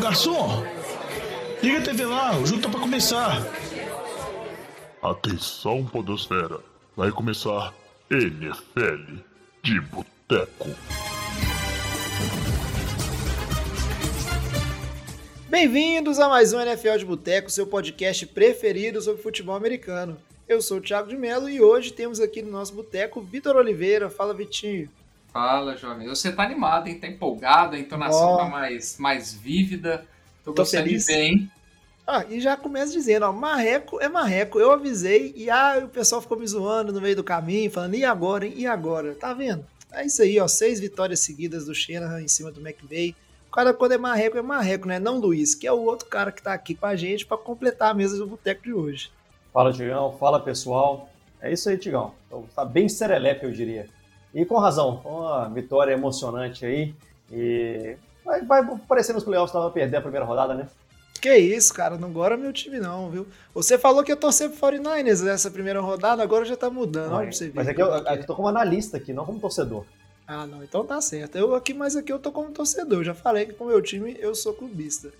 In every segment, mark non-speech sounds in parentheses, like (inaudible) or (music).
garçom! Liga a TV lá, o jogo tá pra começar. Atenção, Podosfera. Vai começar NFL de Boteco. Bem-vindos a mais um NFL de Boteco, seu podcast preferido sobre futebol americano. Eu sou o Thiago de Mello e hoje temos aqui no nosso boteco Vitor Oliveira. Fala, Vitinho. Fala, jovem. Você tá animado, hein? Tá empolgado, a entonação oh. tá mais, mais vívida. Tô, Tô gostando feliz. de ver, hein? Ah, e já começa dizendo, ó, marreco é marreco. Eu avisei e ah, o pessoal ficou me zoando no meio do caminho, falando, e agora, hein? E agora? Tá vendo? É isso aí, ó, seis vitórias seguidas do Shanahan em cima do McVay. O cara, quando é marreco, é marreco, né? Não Luiz, que é o outro cara que tá aqui com a gente para completar a mesa do boteco de hoje. Fala, Tigão. Fala, pessoal. É isso aí, Tigão. Então, tá bem serelepe, eu diria. E com razão, uma vitória emocionante aí. E vai, vai parecer nos playoffs vai perder a primeira rodada, né? Que isso, cara, não agora meu time não, viu? Você falou que eu torcer pro 49ers nessa primeira rodada, agora já tá mudando, olha você ver. Mas é que eu, é que eu tô como analista aqui, não como torcedor. Ah, não, então tá certo. Eu aqui, mas aqui eu tô como torcedor. Já falei que com o meu time eu sou clubista.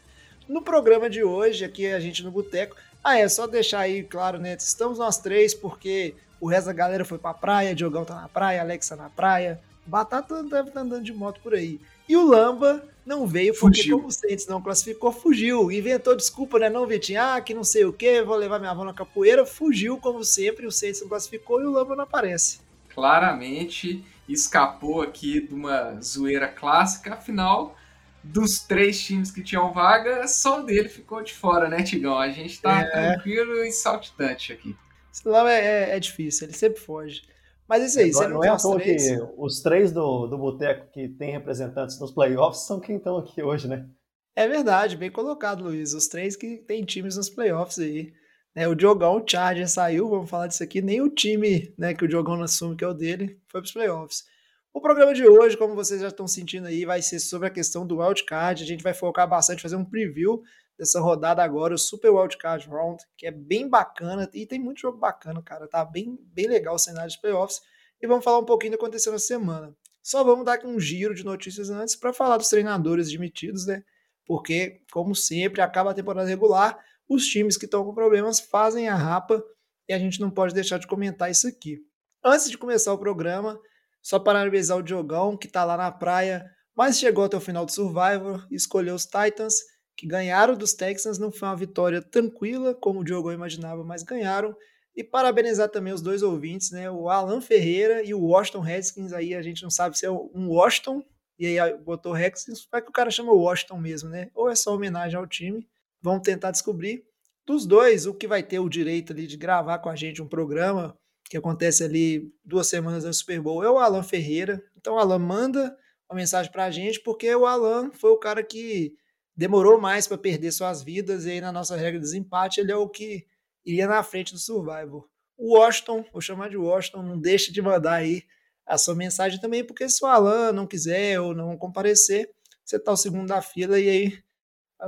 No programa de hoje, aqui a gente no Boteco. Ah, é só deixar aí claro, né? Estamos nós três, porque o resto da galera foi pra praia, Diogão tá na praia, Alexa tá na praia, Batata deve estar tá andando de moto por aí. E o Lamba não veio porque, fugiu. como o Saints não classificou, fugiu. Inventou desculpa, né? Não, Vitinho, ah, que não sei o que, vou levar minha avó na capoeira. Fugiu, como sempre, o Saints não classificou e o Lamba não aparece. Claramente escapou aqui de uma zoeira clássica, afinal, dos três times que tinham vaga, só o dele ficou de fora, né, Tigão? A gente tá é. tranquilo e saltitante aqui. Esse Lamba é, é, é difícil, ele sempre foge. Mas isso aí, não, não é à toa que os três do, do Boteco que tem representantes nos playoffs são quem estão aqui hoje, né? É verdade, bem colocado, Luiz. Os três que tem times nos playoffs aí. Né, o Diogão, o Charger saiu, vamos falar disso aqui. Nem o time né, que o Diogão assume, que é o dele, foi para os playoffs. O programa de hoje, como vocês já estão sentindo aí, vai ser sobre a questão do wildcard. A gente vai focar bastante, fazer um preview dessa rodada agora, o Super Wildcard Round, que é bem bacana e tem muito jogo bacana, cara. Tá bem, bem legal o cenário de playoffs. E vamos falar um pouquinho do que aconteceu na semana. Só vamos dar aqui um giro de notícias antes para falar dos treinadores demitidos, né? Porque, como sempre, acaba a temporada regular, os times que estão com problemas fazem a rapa e a gente não pode deixar de comentar isso aqui. Antes de começar o programa, só parabenizar o Diogão, que está lá na praia, mas chegou até o final do Survivor escolheu os Titans que ganharam dos Texans. Não foi uma vitória tranquila, como o Diogo imaginava, mas ganharam. E parabenizar também os dois ouvintes, né? O Alan Ferreira e o Washington Redskins. Aí a gente não sabe se é um Washington, e aí botou Redskins, vai que o cara chama Washington mesmo, né? Ou é só homenagem ao time. Vamos tentar descobrir. Dos dois, o que vai ter o direito ali de gravar com a gente um programa que acontece ali duas semanas antes do Super Bowl é o Alan Ferreira. Então o Alan manda uma mensagem pra gente, porque o Alan foi o cara que demorou mais para perder suas vidas, e aí na nossa regra de desempate ele é o que iria na frente do Survivor. O Washington, vou chamar de Washington, não deixe de mandar aí a sua mensagem também, porque se o Alan não quiser ou não comparecer, você está o segundo da fila e aí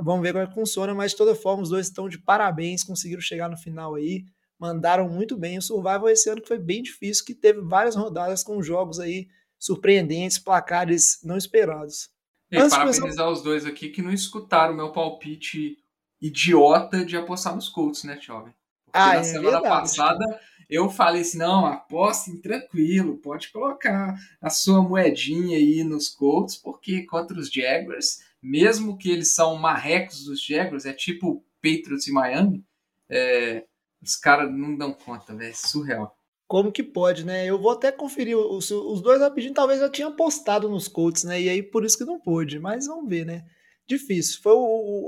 vamos ver como é que funciona, mas de toda forma os dois estão de parabéns, conseguiram chegar no final aí, mandaram muito bem o Survival esse ano que foi bem difícil, que teve várias rodadas com jogos aí surpreendentes, placares não esperados. E Antes parabenizar os dois aqui que não escutaram o meu palpite idiota de apostar nos Colts, né, Jovem? Porque ah, na é semana verdade. passada eu falei assim: não, apostem tranquilo, pode colocar a sua moedinha aí nos Colts, porque contra os Jaguars, mesmo que eles são marrecos dos Jaguars, é tipo Patriots e Miami, é, os caras não dão conta, velho, é surreal. Como que pode, né? Eu vou até conferir os, os dois rapidinho, talvez já tinham postado nos Colts, né? E aí por isso que não pôde, mas vamos ver, né? Difícil. Foi o,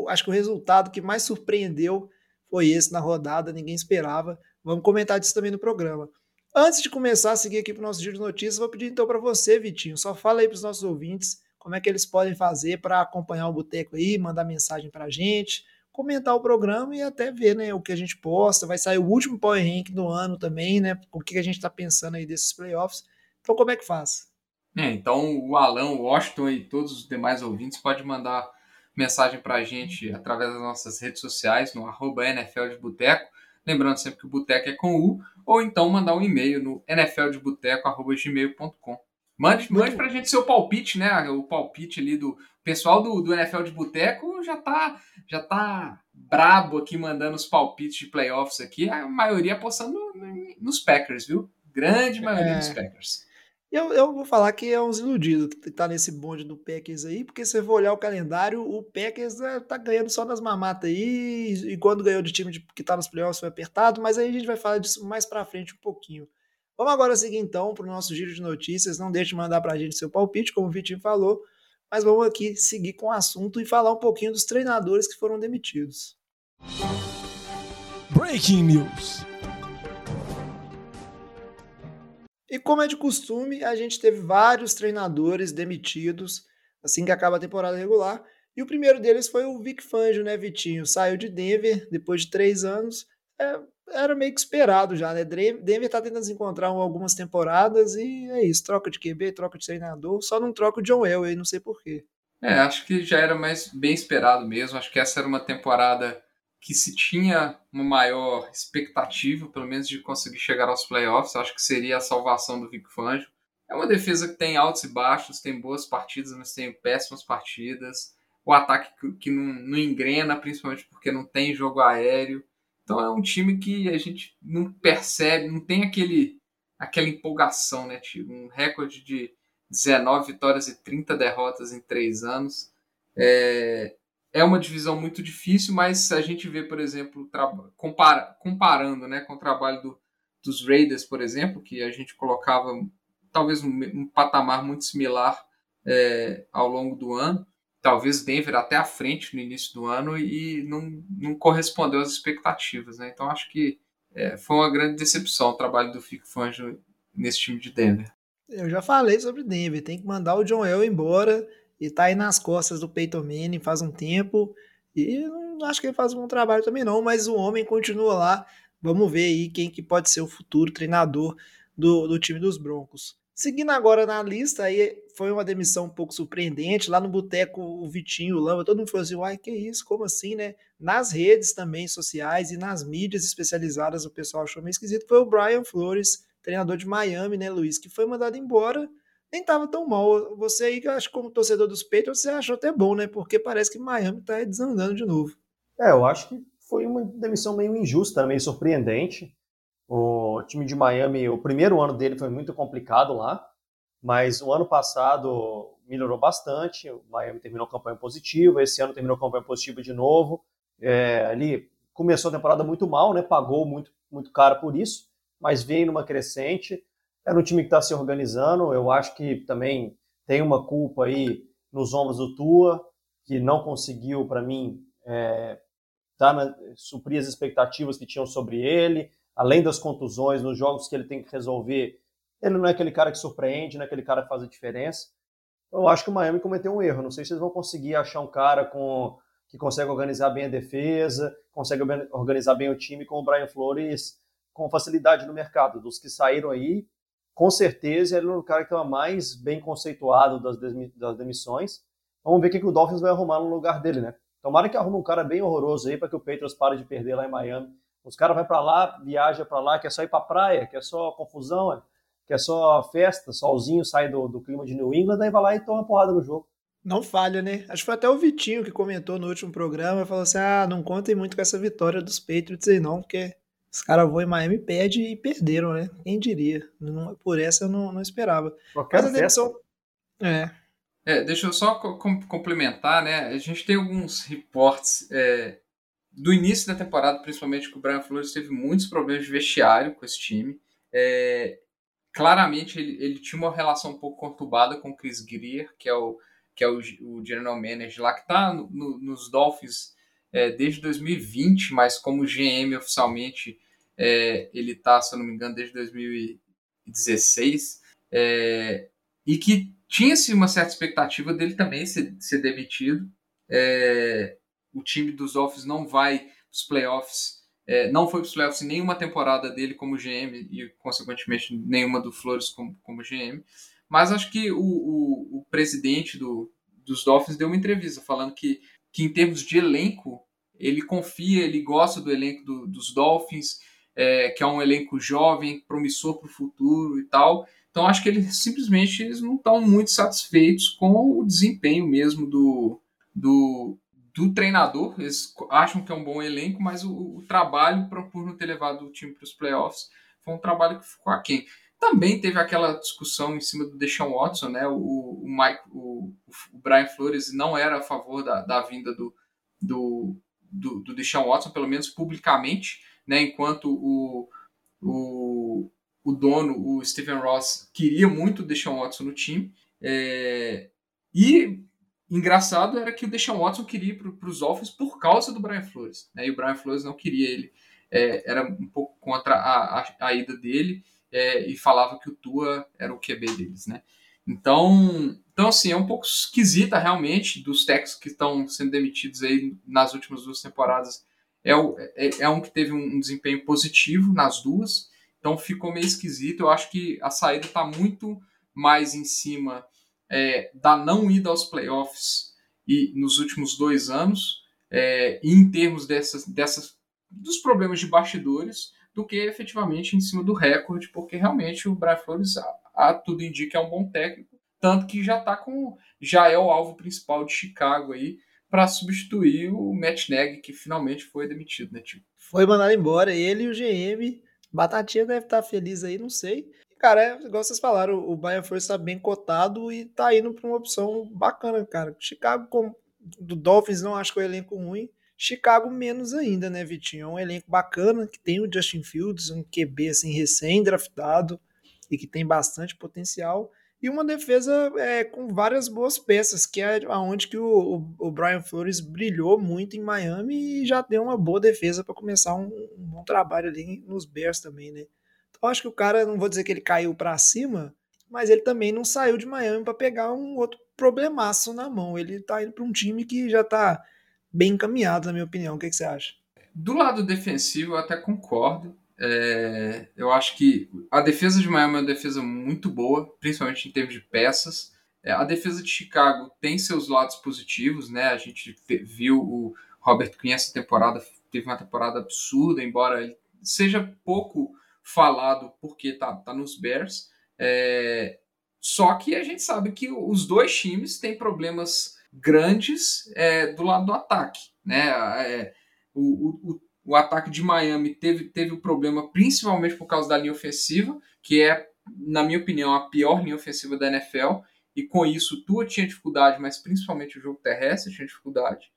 o, acho que o resultado que mais surpreendeu foi esse na rodada, ninguém esperava. Vamos comentar disso também no programa. Antes de começar a seguir aqui para o nosso giro de notícias, vou pedir então para você, Vitinho, só fala aí para os nossos ouvintes como é que eles podem fazer para acompanhar o Boteco aí, mandar mensagem para a gente, comentar o programa e até ver né, o que a gente posta. Vai sair o último Power Rank do ano também, né? O que a gente está pensando aí desses playoffs. Então, como é que faz? É, então, o Alan, o Washington e todos os demais ouvintes podem mandar mensagem para a gente através das nossas redes sociais, no arroba NFL de Boteco. Lembrando sempre que o Boteco é com U, ou então mandar um e-mail no nfldeboteco.gmail.com. Mande, mande pra gente seu palpite, né? O palpite ali do pessoal do, do NFL de Boteco já tá, já tá brabo aqui mandando os palpites de playoffs aqui. A maioria apostando nos Packers, viu? Grande maioria é. dos Packers. Eu, eu vou falar que é uns iludidos que tá nesse bonde do Packers aí, porque se você for olhar o calendário, o Packers é, tá ganhando só nas mamatas aí, e quando ganhou de time de, que tá nos playoffs foi apertado, mas aí a gente vai falar disso mais pra frente um pouquinho. Vamos agora seguir então para o nosso giro de notícias. Não deixe de mandar para a gente seu palpite, como o Vitinho falou, mas vamos aqui seguir com o assunto e falar um pouquinho dos treinadores que foram demitidos. Breaking News. E como é de costume, a gente teve vários treinadores demitidos assim que acaba a temporada regular. E o primeiro deles foi o Vic Fangio, né, Vitinho? Saiu de Denver depois de três anos. É, era meio que esperado já, né? Denver tá tentando se encontrar algumas temporadas e é isso, troca de QB, troca de treinador, só não troca o John Elway, não sei porquê. É, acho que já era mais bem esperado mesmo, acho que essa era uma temporada que se tinha uma maior expectativa, pelo menos de conseguir chegar aos playoffs, acho que seria a salvação do Vic Fangio. É uma defesa que tem altos e baixos, tem boas partidas, mas tem péssimas partidas. O ataque que não, não engrena, principalmente porque não tem jogo aéreo. Então é um time que a gente não percebe, não tem aquele, aquela empolgação, né, tio? Um recorde de 19 vitórias e 30 derrotas em três anos. É, é uma divisão muito difícil, mas a gente vê, por exemplo, compara, comparando né, com o trabalho do, dos Raiders, por exemplo, que a gente colocava talvez um, um patamar muito similar é, ao longo do ano talvez Denver até à frente no início do ano e não, não correspondeu às expectativas, né? Então acho que é, foi uma grande decepção o trabalho do Fico Fangio nesse time de Denver. Eu já falei sobre Denver, tem que mandar o John El embora e tá aí nas costas do Peyton Manning faz um tempo e não acho que ele faz um bom trabalho também não, mas o homem continua lá. Vamos ver aí quem que pode ser o futuro treinador do, do time dos Broncos. Seguindo agora na lista, aí foi uma demissão um pouco surpreendente. Lá no boteco, o Vitinho, o Lamba, todo mundo falou assim: uai, que isso? Como assim, né? Nas redes também sociais e nas mídias especializadas, o pessoal achou meio esquisito. Foi o Brian Flores, treinador de Miami, né, Luiz? Que foi mandado embora. Nem tava tão mal. Você aí, que acho como torcedor dos Patriots, você achou até bom, né? Porque parece que Miami tá desandando de novo. É, eu acho que foi uma demissão meio injusta, meio surpreendente. O time de Miami, o primeiro ano dele foi muito complicado lá, mas o ano passado melhorou bastante. O Miami terminou campanha positiva, esse ano terminou campanha positiva de novo. É, ali começou a temporada muito mal, né? Pagou muito, muito caro por isso, mas veio numa crescente. Era um time que está se organizando. Eu acho que também tem uma culpa aí nos ombros do Tua, que não conseguiu, para mim, é, na, suprir as expectativas que tinham sobre ele além das contusões, nos jogos que ele tem que resolver, ele não é aquele cara que surpreende, não é aquele cara que faz a diferença. Eu acho que o Miami cometeu um erro. Não sei se eles vão conseguir achar um cara com que consegue organizar bem a defesa, consegue organizar bem o time com o Brian Flores com facilidade no mercado. Dos que saíram aí, com certeza ele é o cara que estava mais bem conceituado das, das demissões. Vamos ver o que o Dolphins vai arrumar no lugar dele, né? Tomara que arrume um cara bem horroroso aí para que o Patriots pare de perder lá em Miami os caras vão para lá, viaja para lá, quer só ir para praia, quer só confusão, quer só festa, solzinho, sai do, do clima de New England, aí vai lá e toma uma porrada no jogo. Não falha, né? Acho que foi até o Vitinho que comentou no último programa, falou assim, ah, não contem muito com essa vitória dos Patriots aí não, porque os caras vão em Miami perde e perderam, né? Quem diria? Não, por essa eu não, não esperava. Qualquer Mas a demissão... É. é. Deixa eu só complementar, né? A gente tem alguns reportes é, do início da temporada, principalmente, que o Brian Flores teve muitos problemas de vestiário com esse time. É, claramente, ele, ele, tinha uma relação um pouco conturbada com o Chris Greer, que é o, que é o, o general manager lá, que está no, no, nos Dolphins é, desde 2020, mas como GM oficialmente, é, ele está, se eu não me engano, desde 2016. É, e que tinha-se uma certa expectativa dele também ser, ser demitido. É, o time dos Dolphins não vai para os playoffs, é, não foi para os playoffs em nenhuma temporada dele como GM e, consequentemente, nenhuma do Flores como, como GM. Mas acho que o, o, o presidente do, dos Dolphins deu uma entrevista falando que, que, em termos de elenco, ele confia, ele gosta do elenco do, dos Dolphins, é, que é um elenco jovem, promissor para o futuro e tal. Então acho que eles simplesmente eles não estão muito satisfeitos com o desempenho mesmo do, do, do treinador. Eles acham que é um bom elenco, mas o, o trabalho por não ter levado o time para os playoffs foi um trabalho que ficou aquém. Também teve aquela discussão em cima do Deshaun Watson, né? O, o, Mike, o, o Brian Flores não era a favor da, da vinda do, do, do, do Deshaun Watson, pelo menos publicamente, né? Enquanto o, o, o dono, o Stephen Ross, queria muito o Deshaun Watson no time. É, e engraçado era que o Deshaun Watson queria ir para os Dolphins por causa do Brian Flores. Né? E o Brian Flores não queria ele. É, era um pouco contra a, a, a ida dele é, e falava que o Tua era o QB deles, né? Então, então assim, é um pouco esquisita realmente dos técnicos que estão sendo demitidos aí nas últimas duas temporadas. É, o, é, é um que teve um, desempenho positivo nas duas, então ficou meio esquisito. Eu acho que a saída está muito mais em cima é, da não ida aos playoffs e nos últimos dois anos, é, em termos dessas, dessas dos problemas de bastidores, do que efetivamente em cima do recorde, porque realmente o Brian Flores, a, a tudo indica, é um bom técnico, tanto que já tá com já é o alvo principal de Chicago aí para substituir o Matt Nagy, que finalmente foi demitido, né, tio? Foi mandado embora, ele e o GM. Batatinha deve estar tá feliz aí, não sei. Cara, é, igual vocês falaram, o Brian Flores está bem cotado e tá indo para uma opção bacana, cara. Chicago, com, do Dolphins, não acho que é um elenco ruim. Chicago menos ainda, né, Vitinho? É um elenco bacana que tem o Justin Fields, um QB assim recém-draftado e que tem bastante potencial e uma defesa é, com várias boas peças, que é aonde que o, o, o, Brian Flores brilhou muito em Miami e já deu uma boa defesa para começar um, um, bom trabalho ali nos Bears também, né? Então acho que o cara, não vou dizer que ele caiu para cima, mas ele também não saiu de Miami para pegar um outro problemaço na mão. Ele tá indo para um time que já tá bem encaminhado, na minha opinião. O que, que você acha? Do lado defensivo, eu até concordo. É, eu acho que a defesa de Miami é uma defesa muito boa, principalmente em termos de peças. É, a defesa de Chicago tem seus lados positivos, né? A gente viu o Robert Quinn essa temporada, teve uma temporada absurda, embora ele seja pouco falado porque tá, tá nos Bears. É, só que a gente sabe que os dois times têm problemas grandes é, do lado do ataque. Né? É, o, o, o, ataque de Miami teve, teve o problema principalmente por causa da linha ofensiva, que é, na minha opinião, a pior linha ofensiva da NFL. E com isso, Tua tinha dificuldade, mas principalmente o jogo terrestre tinha dificuldade.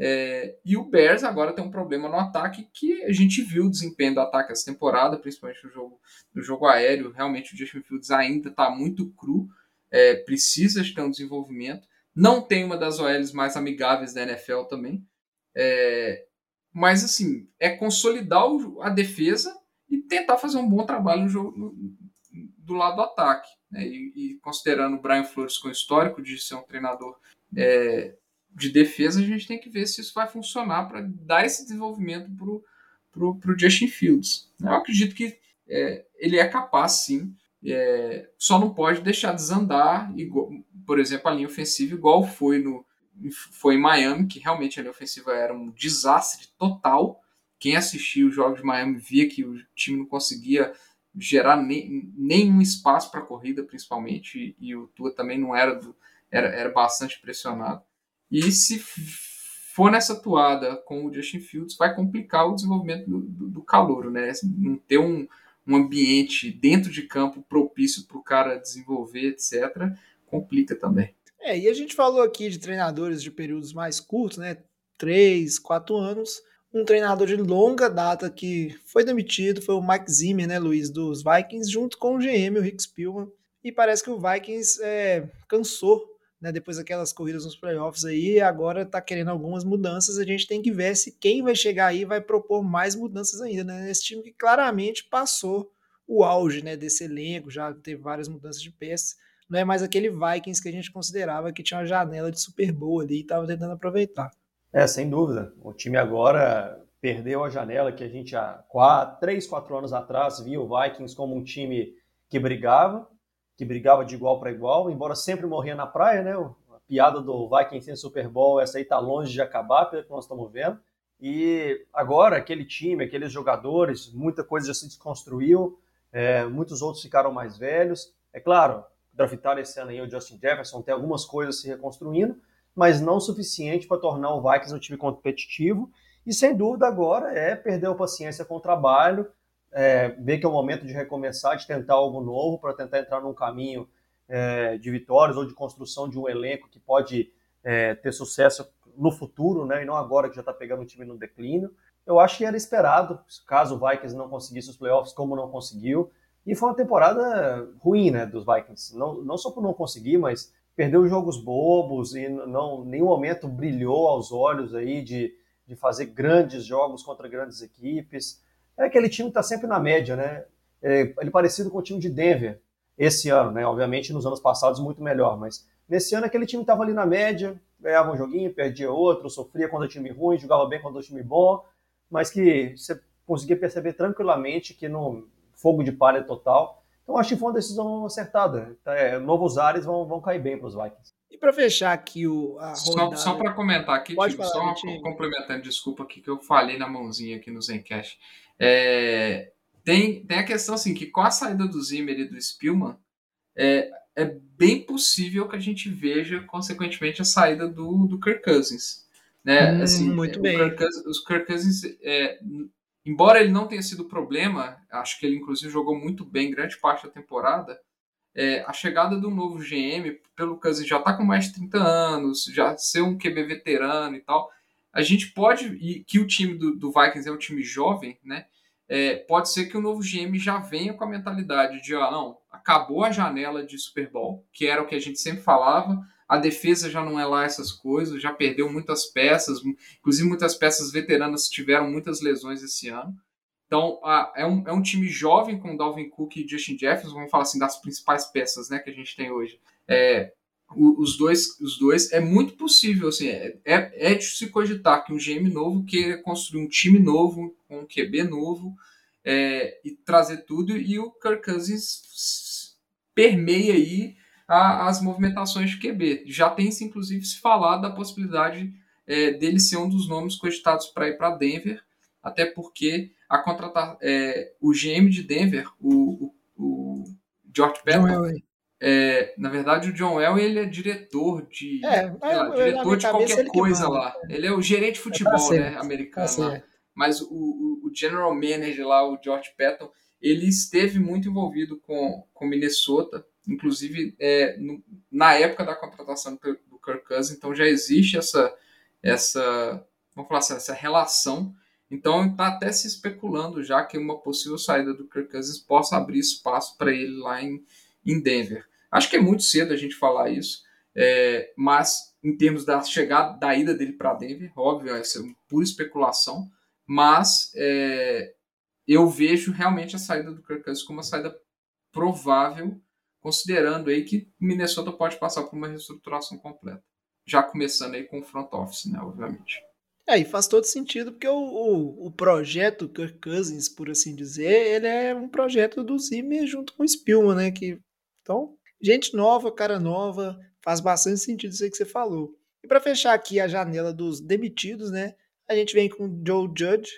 É, e o Bears agora tem um problema no ataque que a gente viu o desempenho do ataque essa temporada, principalmente no jogo, no jogo aéreo. Realmente o Justin Fields ainda está muito cru, é, precisa de ter um desenvolvimento. Não tem uma das OLs mais amigáveis da NFL também. É, mas, assim, é consolidar a defesa e tentar fazer um bom trabalho no jogo, no, do lado do ataque. Né? E, e, considerando o Brian Flores com histórico de ser um treinador é, de defesa, a gente tem que ver se isso vai funcionar para dar esse desenvolvimento para o Justin Fields. Eu acredito que é, ele é capaz, sim, é, só não pode deixar desandar, igual, por exemplo, a linha ofensiva, igual foi no foi em Miami, que realmente a linha ofensiva era um desastre total. Quem assistiu os jogos de Miami via que o time não conseguia gerar nem, nenhum espaço para a corrida, principalmente, e, e, o Tua também não era, do, era, era bastante pressionado. E se for nessa toada com o Justin Fields, vai complicar o desenvolvimento do, do, do calouro, né? Não ter um, um ambiente dentro de campo propício para o cara desenvolver, etc., complica também. É, e a gente falou aqui de treinadores de períodos mais curtos, né? Três, quatro anos. Um treinador de longa data que foi demitido foi o Mike Zimmer, né, Luiz, dos Vikings, junto com o GM, o Rick Spielman. E parece que o Vikings é, cansou né, depois daquelas corridas nos playoffs aí, agora está querendo algumas mudanças. A gente tem que ver se quem vai chegar aí vai propor mais mudanças ainda, né? Esse time que claramente passou o auge né, desse elenco, já teve várias mudanças de peças. Não é mais aquele Vikings que a gente considerava que tinha uma janela de Super Bowl ali e estava tentando aproveitar. É, sem dúvida. O time agora perdeu a janela que a gente há quatro, três, quatro anos atrás via o Vikings como um time que brigava, que brigava de igual para igual, embora sempre morria na praia, né? A piada do Vikings sem Super Bowl, essa aí tá longe de acabar, pelo que nós estamos vendo. E agora, aquele time, aqueles jogadores, muita coisa já se desconstruiu, é, muitos outros ficaram mais velhos. É claro, draftaram esse ano aí o Justin Jefferson, tem algumas coisas se reconstruindo, mas não o suficiente para tornar o Vikings um time competitivo. E sem dúvida agora é perder a paciência com o trabalho, é, ver que é o momento de recomeçar, de tentar algo novo, para tentar entrar num caminho é, de vitórias ou de construção de um elenco que pode é, ter sucesso no futuro, né, e não agora que já está pegando o time no declínio. Eu acho que era esperado, caso o Vikings não conseguisse os playoffs, como não conseguiu. E foi uma temporada ruim, né, dos Vikings. Não, não só por não conseguir, mas perdeu jogos bobos e não nenhum momento brilhou aos olhos aí de, de fazer grandes jogos contra grandes equipes. É aquele time que está sempre na média, né? É, ele é parecido com o time de Denver esse ano, né? Obviamente nos anos passados muito melhor, mas nesse ano aquele time estava ali na média, ganhava um joguinho, perdia outro, sofria contra time ruim, jogava bem contra time bom, mas que você conseguia perceber tranquilamente que no fogo de palha total. Então acho que foi uma decisão acertada. É, novos ares vão, vão cair bem para os Vikings. E para fechar aqui o a rodada... Só, só para comentar aqui, Pode tipo, falar, só complementando, desculpa aqui que eu falei na mãozinha aqui no Zencast. É, tem, tem a questão assim, que com a saída do Zimmer e do Spielman, é, é bem possível que a gente veja, consequentemente, a saída do, do Kirk Cousins. Né? Hum, assim, muito bem. Kirk Cousins, os Kirk Cousins, é, embora ele não tenha sido problema, acho que ele inclusive jogou muito bem grande parte da temporada, é, a chegada do novo GM, pelo Cousins já está com mais de 30 anos, já ser um QB veterano e tal, a gente pode, e que o time do, do Vikings é um time jovem, né? É, pode ser que o novo GM já venha com a mentalidade de, ah, não, acabou a janela de Super Bowl, que era o que a gente sempre falava, a defesa já não é lá essas coisas, já perdeu muitas peças, inclusive muitas peças veteranas tiveram muitas lesões esse ano. Então, é, um, é um time jovem com Dalvin Cook e Justin Jefferson, vamos falar assim, das principais peças né, que a gente tem hoje. É, os dois, os dois é muito possível, assim, é, é, é de se cogitar que um GM novo queira construir um time novo, um QB novo, é, e trazer tudo, e o Kirk Cousins permeia aí a, as movimentações de QB. Já tem se inclusive se falado da possibilidade é, dele ser um dos nomes cogitados para ir para Denver, até porque a contratar é, o GM de Denver, o, o, o George Pepper, é, na verdade o John Elway ele é diretor de é, lá, diretor de qualquer coisa lá. Ele é o gerente de futebol, né, americano lá. Mas o, o, o, general manager lá, o George Patton, ele esteve muito envolvido com, com Minnesota inclusive é, no, na época da contratação do, do Kirk Cousins, então já existe essa, essa, vamos falar assim, essa relação. Então está até se especulando já que uma possível saída do Kirk Cousins possa abrir espaço para ele lá em, em Denver. Acho que é muito cedo a gente falar isso, é, mas em termos da chegada, da ida dele para Denver, óbvio, essa é pura especulação, mas é, eu vejo realmente a saída do Kirk Cousins como uma saída provável considerando aí que Minnesota pode passar por uma reestruturação completa. Já começando aí com o front office, né, obviamente. É, e faz todo sentido, porque o, o, o, projeto Kirk Cousins, por assim dizer, ele é um projeto do Zimmer junto com o Spielman, né? Que, então, gente nova, cara nova, faz bastante sentido isso aí que você falou. E para fechar aqui a janela dos demitidos, né? A gente vem com o Joe Judge,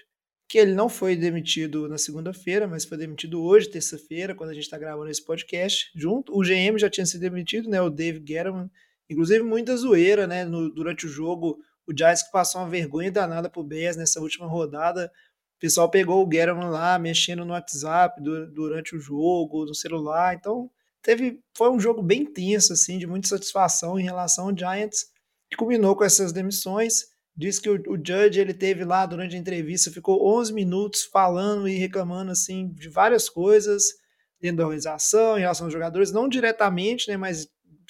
que ele não foi demitido na segunda-feira, mas foi demitido hoje, terça-feira, quando a gente está gravando esse podcast, junto. O GM já tinha sido demitido, né? O Dave Gettleman. Inclusive, muita zoeira, né? No, durante o jogo, o Giants que passou uma vergonha danada pro Bears nessa última rodada. O pessoal pegou o Gettleman lá, mexendo no WhatsApp durante o jogo, no celular. Então, teve, foi um jogo bem tenso, assim, de muita satisfação em relação ao Giants, que culminou com essas demissões. Diz que o, o Judge ele teve lá durante a entrevista, ficou 11 minutos falando e reclamando assim de várias coisas dentro da organização, em relação aos jogadores, não diretamente, né, mas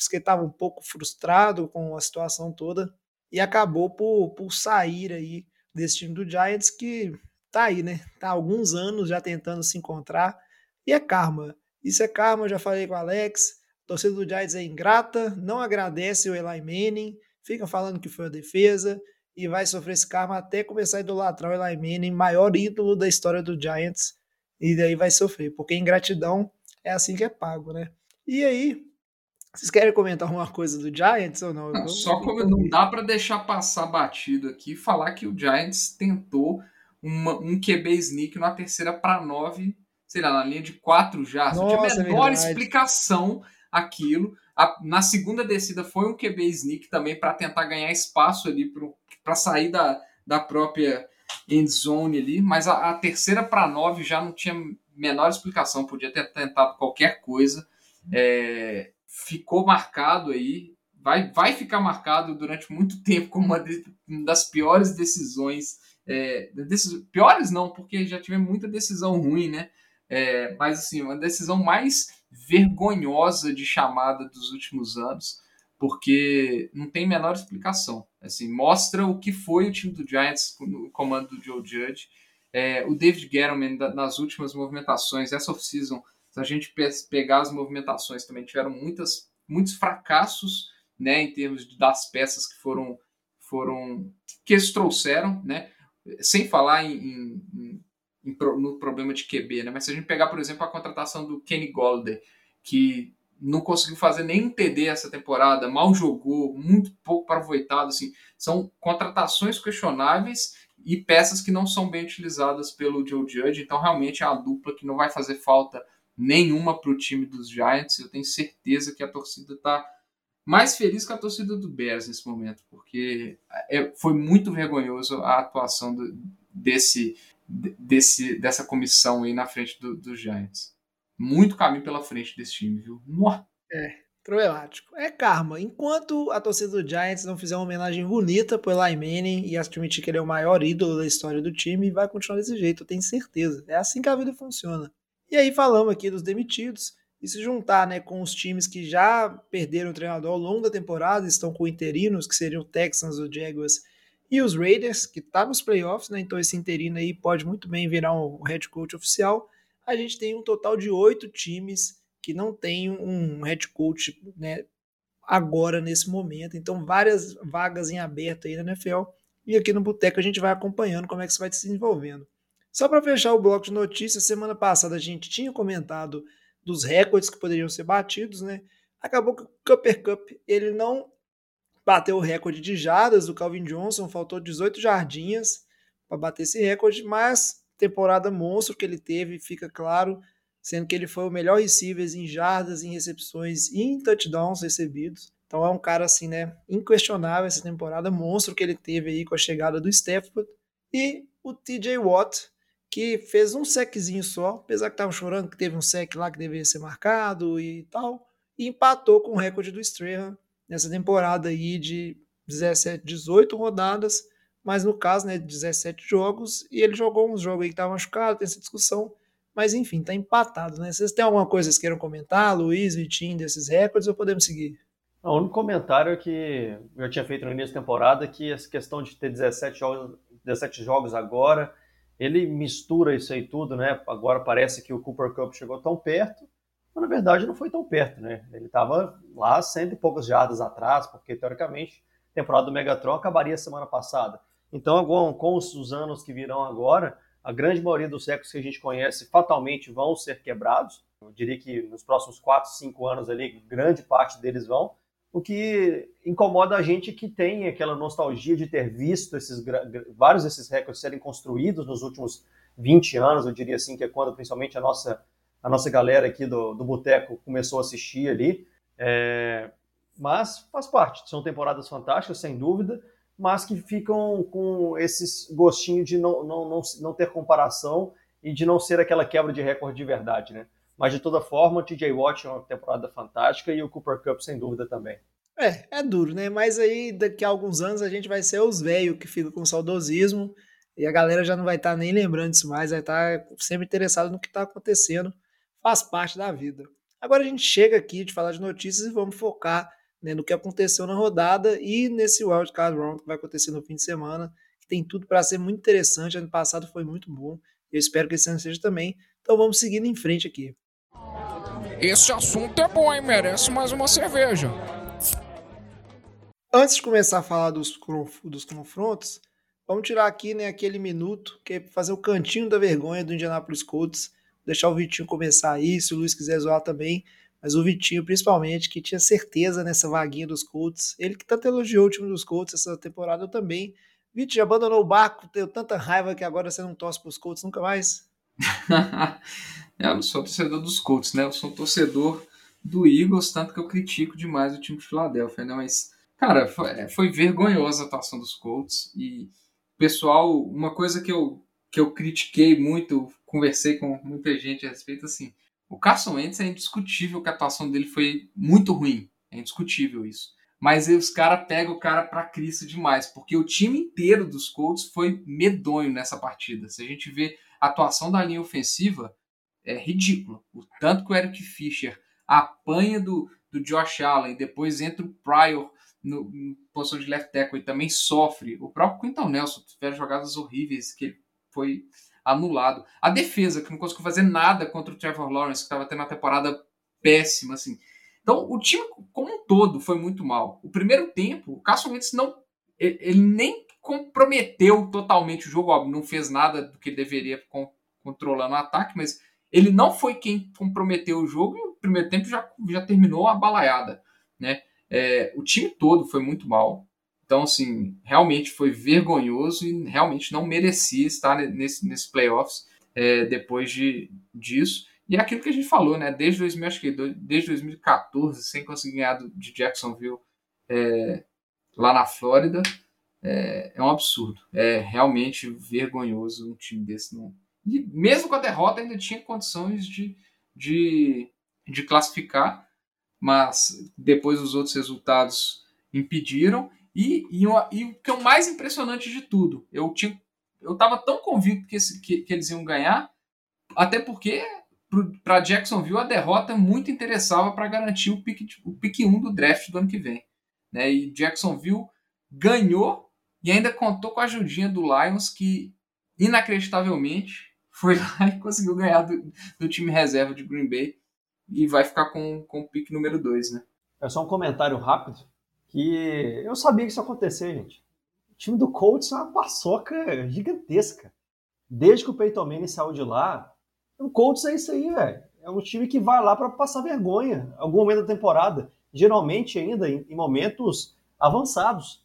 que estava um pouco frustrado com a situação toda e acabou por, por sair aí desse time do Giants que tá aí, né? Tá há alguns anos já tentando se encontrar e é karma. Isso é karma, já falei com o Alex. A torcida do Giants é ingrata, não agradece o Eli Manning, fica falando que foi a defesa, e vai sofrer esse karma até começar a idolatrar o Eli Manning, maior ídolo da história do Giants, e daí vai sofrer, porque ingratidão é assim que é pago, né? E aí, vocês querem comentar alguma coisa do Giants ou não? não só como não dá para deixar passar batido aqui falar que o Giants tentou uma, um QB sneak na terceira para nove sei lá, na linha de quatro já. Não tinha a é menor é explicação aquilo. A, na segunda descida foi um QB sneak também para tentar ganhar espaço ali para sair da, da própria end zone ali, mas a, a terceira para nove já não tinha menor explicação, podia ter tentado qualquer coisa. É, ficou marcado aí, vai, vai ficar marcado durante muito (laughs) tempo como uma, de, uma das piores decisões. É, desses, piores não, porque já tive muita decisão ruim, né? É, mas assim, uma decisão mais vergonhosa de chamada dos últimos anos, porque não tem menor explicação. Assim, mostra o que foi o time do Giants no comando do Joe Judge. É, o David Gettleman, nas últimas movimentações, essa off-season, se a gente pegar as movimentações, também tiveram muitas, muitos fracassos né, em termos de, das peças que foram, foram que eles trouxeram, né, sem falar em, em, em no problema de QB, né? Mas se a gente pegar, por exemplo, a contratação do Kenny Golder, que não conseguiu fazer nem TD essa temporada, mal jogou, muito pouco aproveitado, assim, são contratações questionáveis e peças que não são bem utilizadas pelo Joe Judge, então realmente é a dupla que não vai fazer falta nenhuma para o time dos Giants. Eu tenho certeza que a torcida está mais feliz que a torcida do Bears nesse momento, porque é, foi muito vergonhoso a atuação do, desse desse, dessa comissão aí na frente do, dos Giants. Muito caminho pela frente desse time, viu? Nossa. É, problemático. É karma. Enquanto a torcida do Giants não fizer uma homenagem bonita pro Eli Manning e admitir que ele é o maior ídolo da história do time, vai continuar desse jeito, eu tenho certeza. É assim que a vida funciona. E aí falamos aqui dos demitidos, e se juntar né, com os times que já perderam o treinador ao longo da temporada, estão com interinos, que seriam o Texans, o Jaguars e os Raiders, que está nos playoffs, né? Então esse interino aí pode muito bem virar um head coach oficial. A gente tem um total de oito times que não tem um head coach né, agora nesse momento. Então várias vagas em aberto aí na NFL. E aqui no Boteco a gente vai acompanhando como é que isso vai se desenvolvendo. Só para fechar o bloco de notícias, semana passada a gente tinha comentado dos recordes que poderiam ser batidos, né? Acabou que o Cupper Cup ele não bateu o recorde de jardas do Calvin Johnson, faltou 18 jardinhas para bater esse recorde, mas temporada monstro que ele teve, fica claro, sendo que ele foi o melhor receiver em jardas, em recepções e em touchdowns recebidos. Então é um cara assim, né, inquestionável essa temporada monstro que ele teve aí com a chegada do Stafford e o TJ Watt, que fez um seczinho só, apesar que tava chorando que teve um sec lá que deveria ser marcado e tal, e empatou com o recorde do Strahan nessa temporada aí de 17, 18 rodadas, mas no caso, né, 17 jogos, e ele jogou uns jogos aí que estavam machucado, tem essa discussão, mas enfim, tá empatado, né? Vocês têm alguma coisa que vocês queiram comentar, Luiz, Vitinho, desses recordes, ou podemos seguir? O único comentário que eu tinha feito no início da temporada, que essa questão de ter 17 jogos, 17 jogos agora, ele mistura isso aí tudo, né? Agora parece que o Cooper Cup chegou tão perto, mas na verdade não foi tão perto, né? Ele estava lá cento e poucas jardas atrás, porque teoricamente a temporada do Megatron acabaria semana passada. Então, com os anos que virão agora, a grande maioria dos séculos que a gente conhece fatalmente vão ser quebrados. Eu diria que nos próximos 4, 5 anos ali, grande parte deles vão. O que incomoda a gente que tem aquela nostalgia de ter visto esses vários desses recordes serem construídos nos últimos 20 anos, eu diria assim, que é quando principalmente a nossa a nossa galera aqui do, do Boteco começou a assistir ali. É, mas faz parte, são temporadas fantásticas, sem dúvida, mas que ficam com esses gostinho de não, não, não, não ter comparação e de não ser aquela quebra de recorde de verdade, né? Mas de toda forma, o TJ Watt é uma temporada fantástica e o Cooper Cup sem dúvida também. É, é duro, né? Mas aí daqui a alguns anos a gente vai ser os velhos que ficam com saudosismo e a galera já não vai estar tá nem lembrando disso mais, vai estar tá sempre interessado no que está acontecendo faz parte da vida. Agora a gente chega aqui de falar de notícias e vamos focar né, no que aconteceu na rodada e nesse Wild Card Round que vai acontecer no fim de semana, que tem tudo para ser muito interessante. Ano passado foi muito bom, eu espero que esse ano seja também. Então vamos seguindo em frente aqui. Esse assunto é bom, hein? Merece mais uma cerveja. Antes de começar a falar dos, dos confrontos, vamos tirar aqui né, aquele minuto que é fazer o cantinho da vergonha do Indianapolis Colts deixar o Vitinho começar aí, se o Luiz quiser zoar também. Mas o Vitinho, principalmente, que tinha certeza nessa vaguinha dos Colts. Ele que tanto elogiou o time dos Colts essa temporada, também. Vitinho, abandonou o barco, teve tanta raiva que agora você não torce para os Colts nunca mais? (laughs) eu não sou torcedor dos Colts, né? Eu sou torcedor do Eagles, tanto que eu critico demais o time de Filadélfia, né? Mas, cara, foi, é, foi vergonhosa a atuação dos Colts. E, pessoal, uma coisa que eu, que eu critiquei muito, conversei com muita gente a respeito, assim, o Carson Wentz é indiscutível que a atuação dele foi muito ruim. É indiscutível isso. Mas os caras pegam o cara pra Cristo demais, porque o time inteiro dos Colts foi medonho nessa partida. Se a gente vê a atuação da linha ofensiva, é ridícula. O tanto que o Eric Fischer apanha do, do Josh Allen, depois entra o Pryor no, no posição de left tackle e também sofre. O próprio Quinton Nelson tiveram jogadas horríveis que foi anulado. A defesa, que não conseguiu fazer nada contra o Trevor Lawrence, que estava tendo uma temporada péssima, assim. Então, o time como um todo foi muito mal. O primeiro tempo, o Carson Wentz não. Ele nem comprometeu totalmente o jogo, óbvio, não fez nada do que deveria com, controlando o ataque, mas ele não foi quem comprometeu o jogo e o primeiro tempo já, já terminou a balaiada, né? É, o time todo foi muito mal. Então, assim, realmente foi vergonhoso e realmente não merecia estar nesse, nesse playoffs é, depois de, disso. E é aquilo que a gente falou, né? Desde 2000, acho que desde 2014, sem conseguir ganhar de Jacksonville é, lá na Flórida, é, é, um absurdo. É realmente vergonhoso um time desse. Não... E mesmo com a derrota, ainda tinha condições de, de, de classificar, mas depois os outros resultados impediram. E, e, e, o que é o mais impressionante de tudo, eu tinha, eu estava tão convicto que, esse, que, que, eles iam ganhar, até porque para Jacksonville a derrota muito interessava para garantir o pique, o pique 1 do draft do ano que vem. Né? E Jacksonville ganhou e ainda contou com a ajudinha do Lions, que inacreditavelmente foi lá (laughs) e conseguiu ganhar do, do time reserva de Green Bay e vai ficar com, com o pique número 2. Né? É só um comentário rápido que eu sabia que isso ia acontecer, gente. O time do Colts é uma paçoca gigantesca. Desde que o Peyton Manning saiu de lá, o Colts é isso aí, velho. É um time que vai lá para passar vergonha algum momento da temporada. Geralmente ainda em, momentos avançados.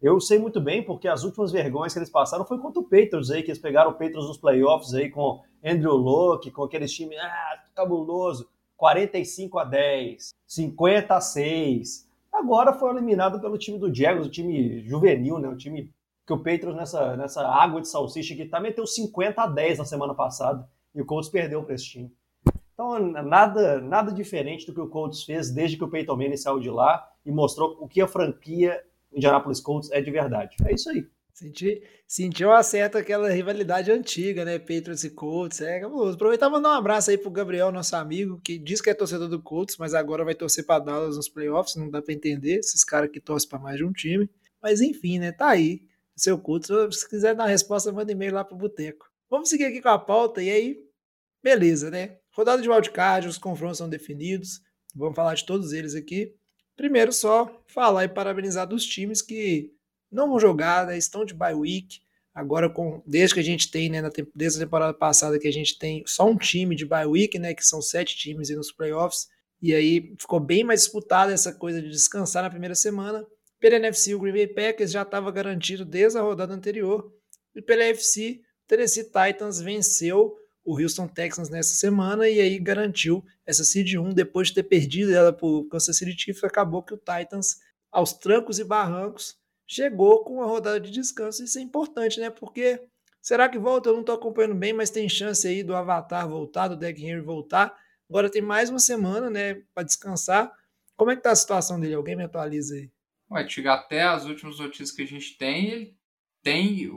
Eu sei muito bem porque as últimas vergonhas que eles passaram foi contra o Patriots aí, que eles pegaram o Patriots nos playoffs aí com Andrew Luck, com aqueles times ah, cabuloso, 45 a 10, 50 a 6. Agora foi eliminado pelo time do Jaguars, o time juvenil, né? O time que o Patriots nessa, nessa água de salsicha que tá meteu 50 a 10 na semana passada e o Colts perdeu para esse time. Então, nada, nada diferente do que o Colts fez desde que o Peyton Manning saiu de lá e mostrou o que a franquia Indianapolis Colts é de verdade. É isso aí. Senti, sentiu uma certa aquela rivalidade antiga, né? Patriots e Colts. É. Aproveitar e mandar um abraço aí pro Gabriel, nosso amigo, que diz que é torcedor do Colts, mas agora vai torcer para Dallas nos playoffs. Não dá para entender esses caras que torcem para mais de um time. Mas enfim, né? Tá aí. Seu Colts. Se quiser dar uma resposta, manda e-mail lá pro Boteco. Vamos seguir aqui com a pauta. E aí, Beleza, né? Rodada de wildcard, os confrontos são definidos. Vamos falar de todos eles aqui. Primeiro, só falar e parabenizar dos times que não vão jogar, né? estão de bye week. Agora, com, desde que a gente tem, né, na, desde a temporada passada, que a gente tem só um time de bye week, né? Que são sete times nos playoffs. E aí ficou bem mais disputada essa coisa de descansar na primeira semana. Pela NFC, o Green Bay Packers já estava garantido desde a rodada anterior. E pela NFC, o Tennessee Titans venceu o Houston Texans nessa semana e aí garantiu essa seed 1 depois de ter perdido ela para o Kansas City Chiefs, acabou que o Titans aos trancos e barrancos chegou com uma rodada de descanso. Isso é importante, né? Porque será que volta? Eu não estou acompanhando bem, mas tem chance aí do Avatar voltar, do Deck Henry voltar. Agora tem mais uma semana, né, para descansar. Como é que tá a situação dele? Alguém me atualiza aí. Ué, chegar até as últimas notícias que a gente tem, ele tem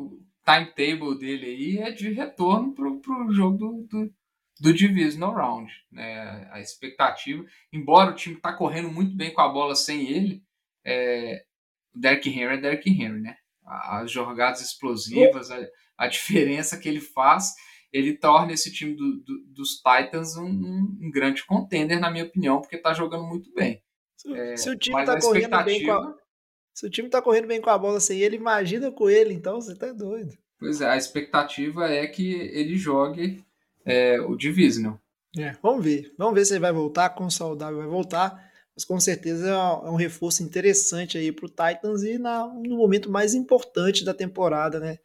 timetable dele aí é de retorno pro, pro jogo do, do, do Divisional Round. Né? A expectativa, embora o time tá correndo muito bem com a bola sem ele, é, o Derrick Henry é Derrick Henry, né? As jogadas explosivas, a, a diferença que ele faz, ele torna esse time do, do, dos Titans um, um, grande contender, na minha opinião, porque tá jogando muito bem. Se, é, se o time tá correndo bem com a se o time tá correndo bem com a bola sem ele, imagina com ele, então você tá doido. Pois é, a expectativa é que ele jogue é, o Divisional. É, vamos ver. Vamos ver se ele vai voltar, com saudável vai voltar. Mas com certeza é um reforço interessante aí pro Titans e na, no momento mais importante da temporada, né?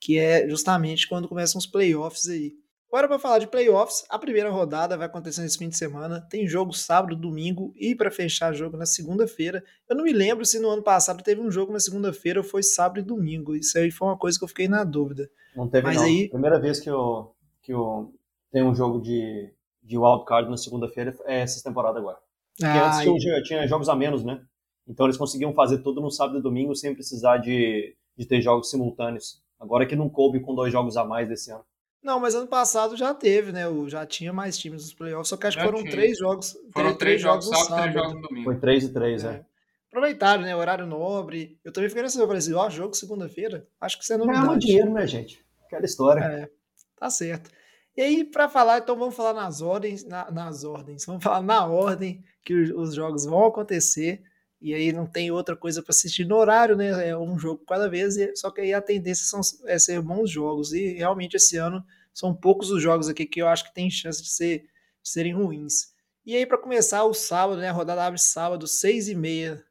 Que é justamente quando começam os playoffs aí. Agora para falar de playoffs, a primeira rodada vai acontecer nesse fim de semana. Tem jogo sábado, domingo e para fechar jogo na segunda-feira. Eu não me lembro se no ano passado teve um jogo na segunda-feira ou foi sábado e domingo. Isso aí foi uma coisa que eu fiquei na dúvida. Não teve Mas não. Aí... Primeira vez que eu, que eu tenho um jogo de, de wildcard na segunda-feira é essa temporada agora. Porque ah, antes tinha, tinha, jogos a menos, né? Então eles conseguiam fazer tudo no sábado e domingo sem precisar de, de ter jogos simultâneos. Agora que não coube com dois jogos a mais desse ano. Não, mas ano passado já teve, né? Já tinha mais times nos playoffs, só que acho que foram tinha. três jogos. Foram três, três jogos, jogos sábado, três jogos no domingo. Foi três e três, é. é. Aproveitaram, né? Horário nobre. Eu também fiquei nessa, eu falei assim, ó, jogo segunda-feira. Acho que você não Ganhamos dinheiro, né, gente? Aquela história. É, tá certo. E aí, para falar, então vamos falar nas ordens, na, nas ordens, vamos falar na ordem que os jogos vão acontecer. E aí não tem outra coisa para assistir no horário, né? É um jogo cada vez, só que aí a tendência são, é ser bons jogos. E realmente esse ano são poucos os jogos aqui que eu acho que tem chance de, ser, de serem ruins. E aí, para começar, o sábado, né? A rodada abre sábado, seis e meia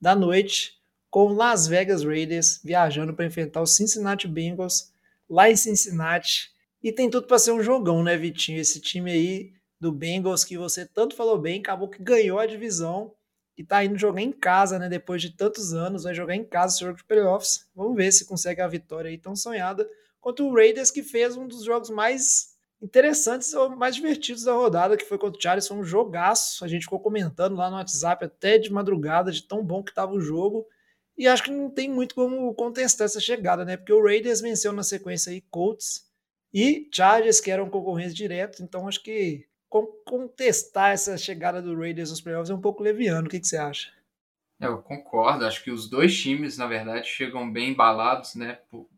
da noite, com Las Vegas Raiders viajando para enfrentar o Cincinnati Bengals lá em Cincinnati. E tem tudo para ser um jogão, né, Vitinho? Esse time aí do Bengals que você tanto falou bem, acabou que ganhou a divisão e tá indo jogar em casa, né? Depois de tantos anos, vai jogar em casa esse jogo de playoffs. Vamos ver se consegue a vitória aí tão sonhada contra o Raiders, que fez um dos jogos mais interessantes ou mais divertidos da rodada, que foi contra o Chargers. Foi um jogaço. A gente ficou comentando lá no WhatsApp até de madrugada, de tão bom que estava o jogo. E acho que não tem muito como contestar essa chegada, né? Porque o Raiders venceu na sequência aí Colts e Chargers, que eram concorrentes diretos. Então acho que contestar essa chegada do Raiders nos playoffs é um pouco leviano. O que, que você acha? Eu concordo. Acho que os dois times, na verdade, chegam bem embalados, né? O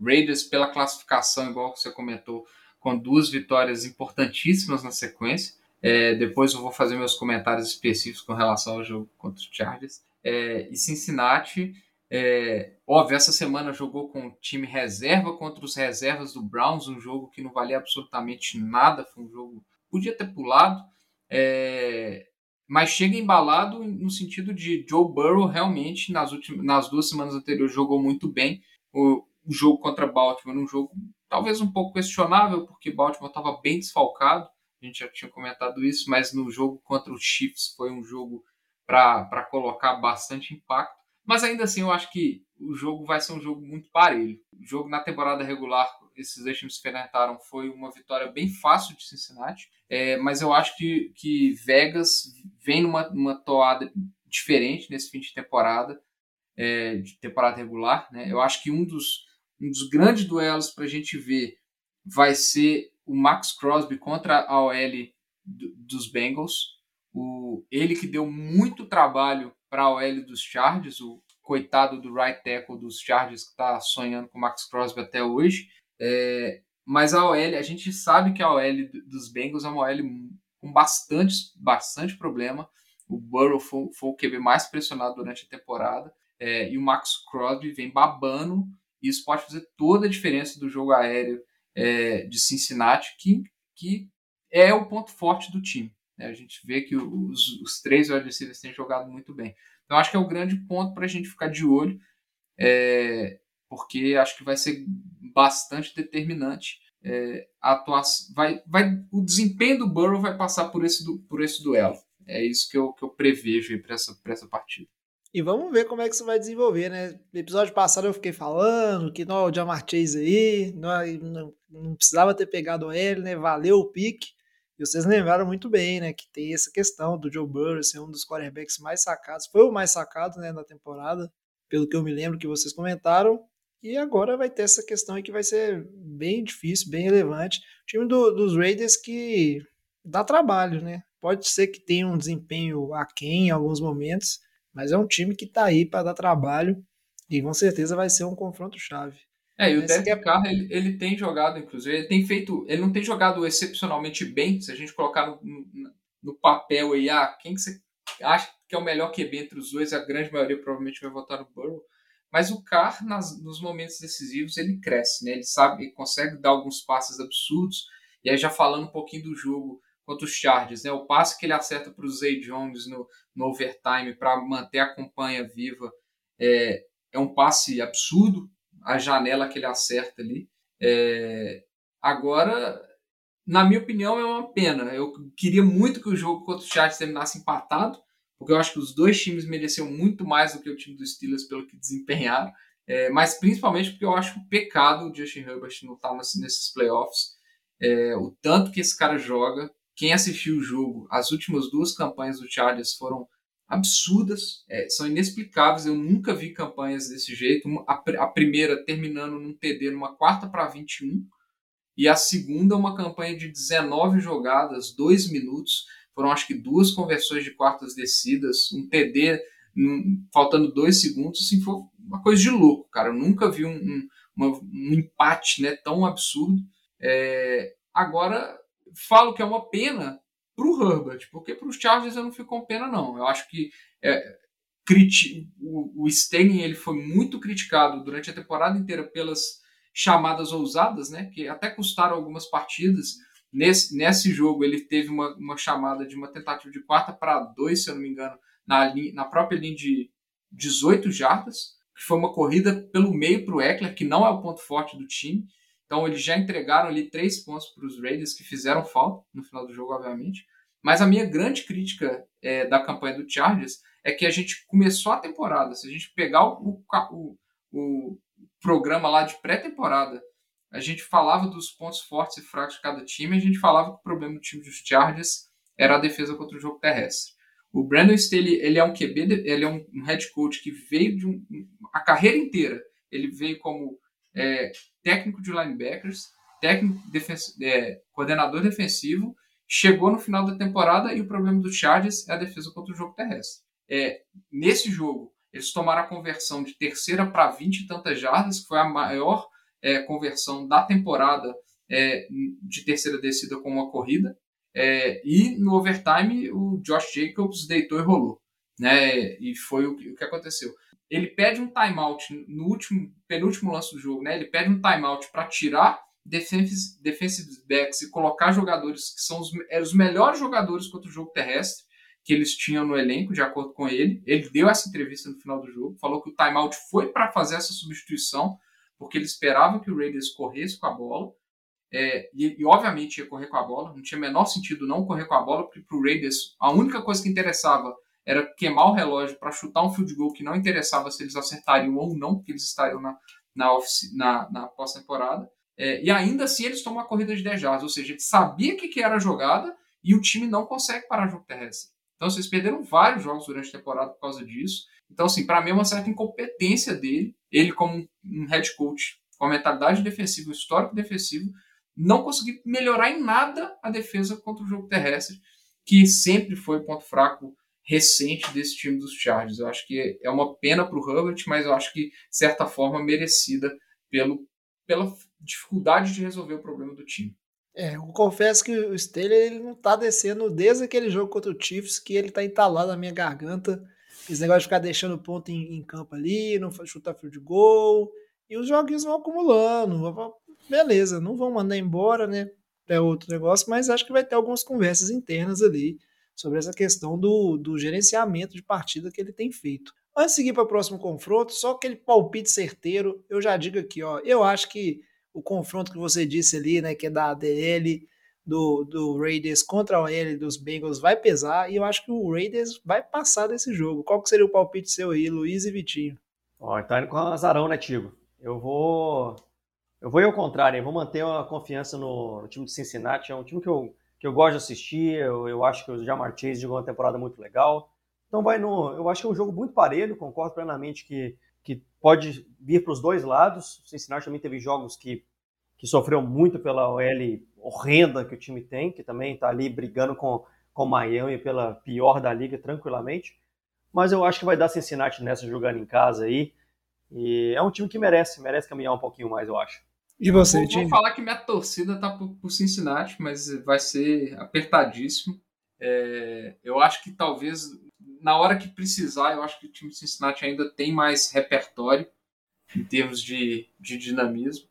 Raiders, pela classificação, igual você comentou, com duas vitórias importantíssimas na sequência. É, depois eu vou fazer meus comentários específicos com relação ao jogo contra os Chargers. É, e Cincinnati, é, óbvio, essa semana jogou com o time reserva contra os reservas do Browns, um jogo que não valia absolutamente nada, foi um jogo podia ter pulado, é, mas chega embalado no sentido de Joe Burrow realmente nas últimas nas duas semanas anteriores jogou muito bem. O, o jogo contra Baltimore, um jogo talvez um pouco questionável, porque Baltimore estava bem desfalcado, a gente já tinha comentado isso, mas no jogo contra os Chiefs foi um jogo para colocar bastante impacto. Mas ainda assim, eu acho que o jogo vai ser um jogo muito parelho. O jogo na temporada regular, esses dois times se enfrentaram, foi uma vitória bem fácil de Cincinnati. É, mas eu acho que, que Vegas vem numa, numa toada diferente nesse fim de temporada, é, de temporada regular. Né? Eu acho que um dos, um dos grandes duelos para a gente ver vai ser o Max Crosby contra a OL dos Bengals. O, ele que deu muito trabalho para a OL dos Chargers, o coitado do right tackle dos Chargers que está sonhando com o Max Crosby até hoje. É, mas a OL, a gente sabe que a OL dos Bengals é uma OL com bastante, bastante problema. O Burrow foi, foi o QB mais pressionado durante a temporada. É, e o Max Crosby vem babando e isso pode fazer toda a diferença do jogo aéreo é, de Cincinnati, que, que é o ponto forte do time. Né? A gente vê que os, os três receivers têm jogado muito bem. Então acho que é o grande ponto para a gente ficar de olho, é, porque acho que vai ser bastante determinante. É, a atuação, vai, vai, o desempenho do Burrow vai passar por esse, por esse duelo. É isso que eu, que eu prevejo para essa, essa partida. E vamos ver como é que isso vai desenvolver, né? No episódio passado eu fiquei falando que não, o Jamar Chase aí, não, não, não precisava ter pegado ele, né? Valeu o pique. E vocês lembraram muito bem, né? Que tem essa questão do Joe Burrow ser um dos quarterbacks mais sacados. Foi o mais sacado, né, na temporada, pelo que eu me lembro que vocês comentaram. E agora vai ter essa questão aí que vai ser bem difícil, bem relevante. O time do, dos Raiders que dá trabalho, né? Pode ser que tenha um desempenho aquém em alguns momentos, mas é um time que está aí para dar trabalho e com certeza vai ser um confronto chave. É, e o Derek é... Carr, ele, ele tem jogado, inclusive, ele tem feito, ele não tem jogado excepcionalmente bem, se a gente colocar no, no, no papel aí, ah, quem que você acha que é o melhor QB entre os dois, a grande maioria provavelmente vai votar no Burrow, mas o Carr, nas, nos momentos decisivos, ele cresce, né? Ele sabe, ele consegue dar alguns passes absurdos, e aí já falando um pouquinho do jogo, contra os Chargers, né? O passe que ele acerta para o Zay Jones no, no overtime para manter a campanha viva é, é um passe absurdo, a janela que ele acerta ali. É, agora na minha opinião, é uma pena. Eu queria muito que o jogo contra o Chargers terminasse empatado, porque eu acho que os dois times mereciam muito mais do que o time dos Steelers pelo que desempenharam. É, mas principalmente porque eu acho um pecado o Justin Herbert não estar tá nesses playoffs. É, o tanto que esse cara joga. Quem assistiu o jogo, as últimas duas campanhas do Chargers foram absurdas, é, são inexplicáveis. Eu nunca vi campanhas desse jeito. A, a primeira terminando num TD numa quarta para 21, e a segunda uma campanha de 19 jogadas, 2 minutos. Foram acho que duas conversões de quartas descidas, um TD num, faltando 2 segundos. Assim, foi uma coisa de louco, cara. Eu nunca vi um, um, uma, um empate né, tão absurdo. É, agora, falo que é uma pena para o Herbert, porque para os Chargers eu não fico com pena, não. Eu acho que é, criti o, o ele foi muito criticado durante a temporada inteira pelas chamadas ousadas, né, que até custaram algumas partidas. Nesse, nesse jogo ele teve uma, uma chamada de uma tentativa de quarta para dois, se eu não me engano, na, na própria linha de 18 jardas, que foi uma corrida pelo meio para o Eckler, que não é o ponto forte do time. Então eles já entregaram ali três pontos para os Raiders que fizeram falta no final do jogo, obviamente. Mas a minha grande crítica é, da campanha do Chargers é que a gente começou a temporada. Se a gente pegar o, o, o programa lá de pré-temporada, a gente falava dos pontos fortes e fracos de cada time. A gente falava que o problema do time dos Chargers era a defesa contra o jogo terrestre. O Brandon Staley, ele é um QB, ele é um head coach que veio de um, a carreira inteira. Ele veio como é, técnico de linebackers, técnico é, coordenador defensivo, chegou no final da temporada e o problema do Chargers é a defesa contra o jogo terrestre. É, nesse jogo, eles tomaram a conversão de terceira para 20 e tantas jardas, que foi a maior é, conversão da temporada é, de terceira descida com uma corrida. É, e no overtime, o Josh Jacobs deitou e rolou. Né? E foi o que, o que aconteceu ele pede um timeout no último, penúltimo lance do jogo, né? Ele pede um timeout para tirar defensive, defensive backs e colocar jogadores que são os, eram os melhores jogadores contra o jogo terrestre que eles tinham no elenco, de acordo com ele. Ele deu essa entrevista no final do jogo, falou que o timeout foi para fazer essa substituição, porque ele esperava que o Raiders corresse com a bola. É, e, e, obviamente ia correr com a bola, não tinha menor sentido não correr com a bola, porque para o Raiders a única coisa que interessava era queimar o relógio para chutar um field goal que não interessava se eles acertariam ou não, porque eles estariam na, na, na, na pós-temporada. É, e ainda assim eles tomam a corrida de 10 jardas, ou seja, ele sabia que, que era a jogada e o time não consegue parar o jogo terrestre. Então vocês perderam vários jogos durante a temporada por causa disso. Então, assim, para mim é uma certa incompetência dele, ele como um head coach com a mentalidade defensiva, o histórico defensivo, não conseguir melhorar em nada a defesa contra o jogo terrestre, que sempre foi ponto fraco recente desse time dos Chargers. Eu acho que é uma pena para o Herbert, mas eu acho que, de certa forma, merecida pelo, pela dificuldade de resolver o problema do time. É, eu confesso que o Staley ele não tá descendo desde aquele jogo contra o Chiefs, que ele tá entalado na minha garganta. Esse negócio de ficar deixando ponto em, em campo ali, não chutar fio de gol. E os joguinhos vão acumulando. Beleza, não vão mandar embora, né? É outro negócio, mas acho que vai ter algumas conversas internas ali sobre essa questão do, do gerenciamento de partida que ele tem feito. Antes de seguir para o próximo confronto, só aquele palpite certeiro, eu já digo aqui, ó, eu acho que o confronto que você disse ali, né, que é da ADL do, do Raiders contra a OL dos Bengals vai pesar e eu acho que o Raiders vai passar desse jogo. Qual que seria o palpite seu aí, Luiz e Vitinho? Ó, tá indo com azarão, né, Tigo? Eu vou eu vou ir ao contrário, hein? vou manter a confiança no, no time de Cincinnati, é um time que eu que eu gosto de assistir. Eu, eu acho que o Jamar Chase jogou uma temporada muito legal. Então vai no. Eu acho que é um jogo muito parelho, concordo plenamente que, que pode vir para os dois lados. O Cincinnati também teve jogos que, que sofreu muito pela OL horrenda que o time tem, que também está ali brigando com, com Miami pela pior da liga tranquilamente. Mas eu acho que vai dar Cincinnati nessa jogando em casa aí. E é um time que merece, merece caminhar um pouquinho mais, eu acho. E você, Vou, vou falar que minha torcida tá por, por Cincinnati, mas vai ser apertadíssimo. É, eu acho que talvez, na hora que precisar, eu acho que o time de Cincinnati ainda tem mais repertório em termos de, de dinamismo.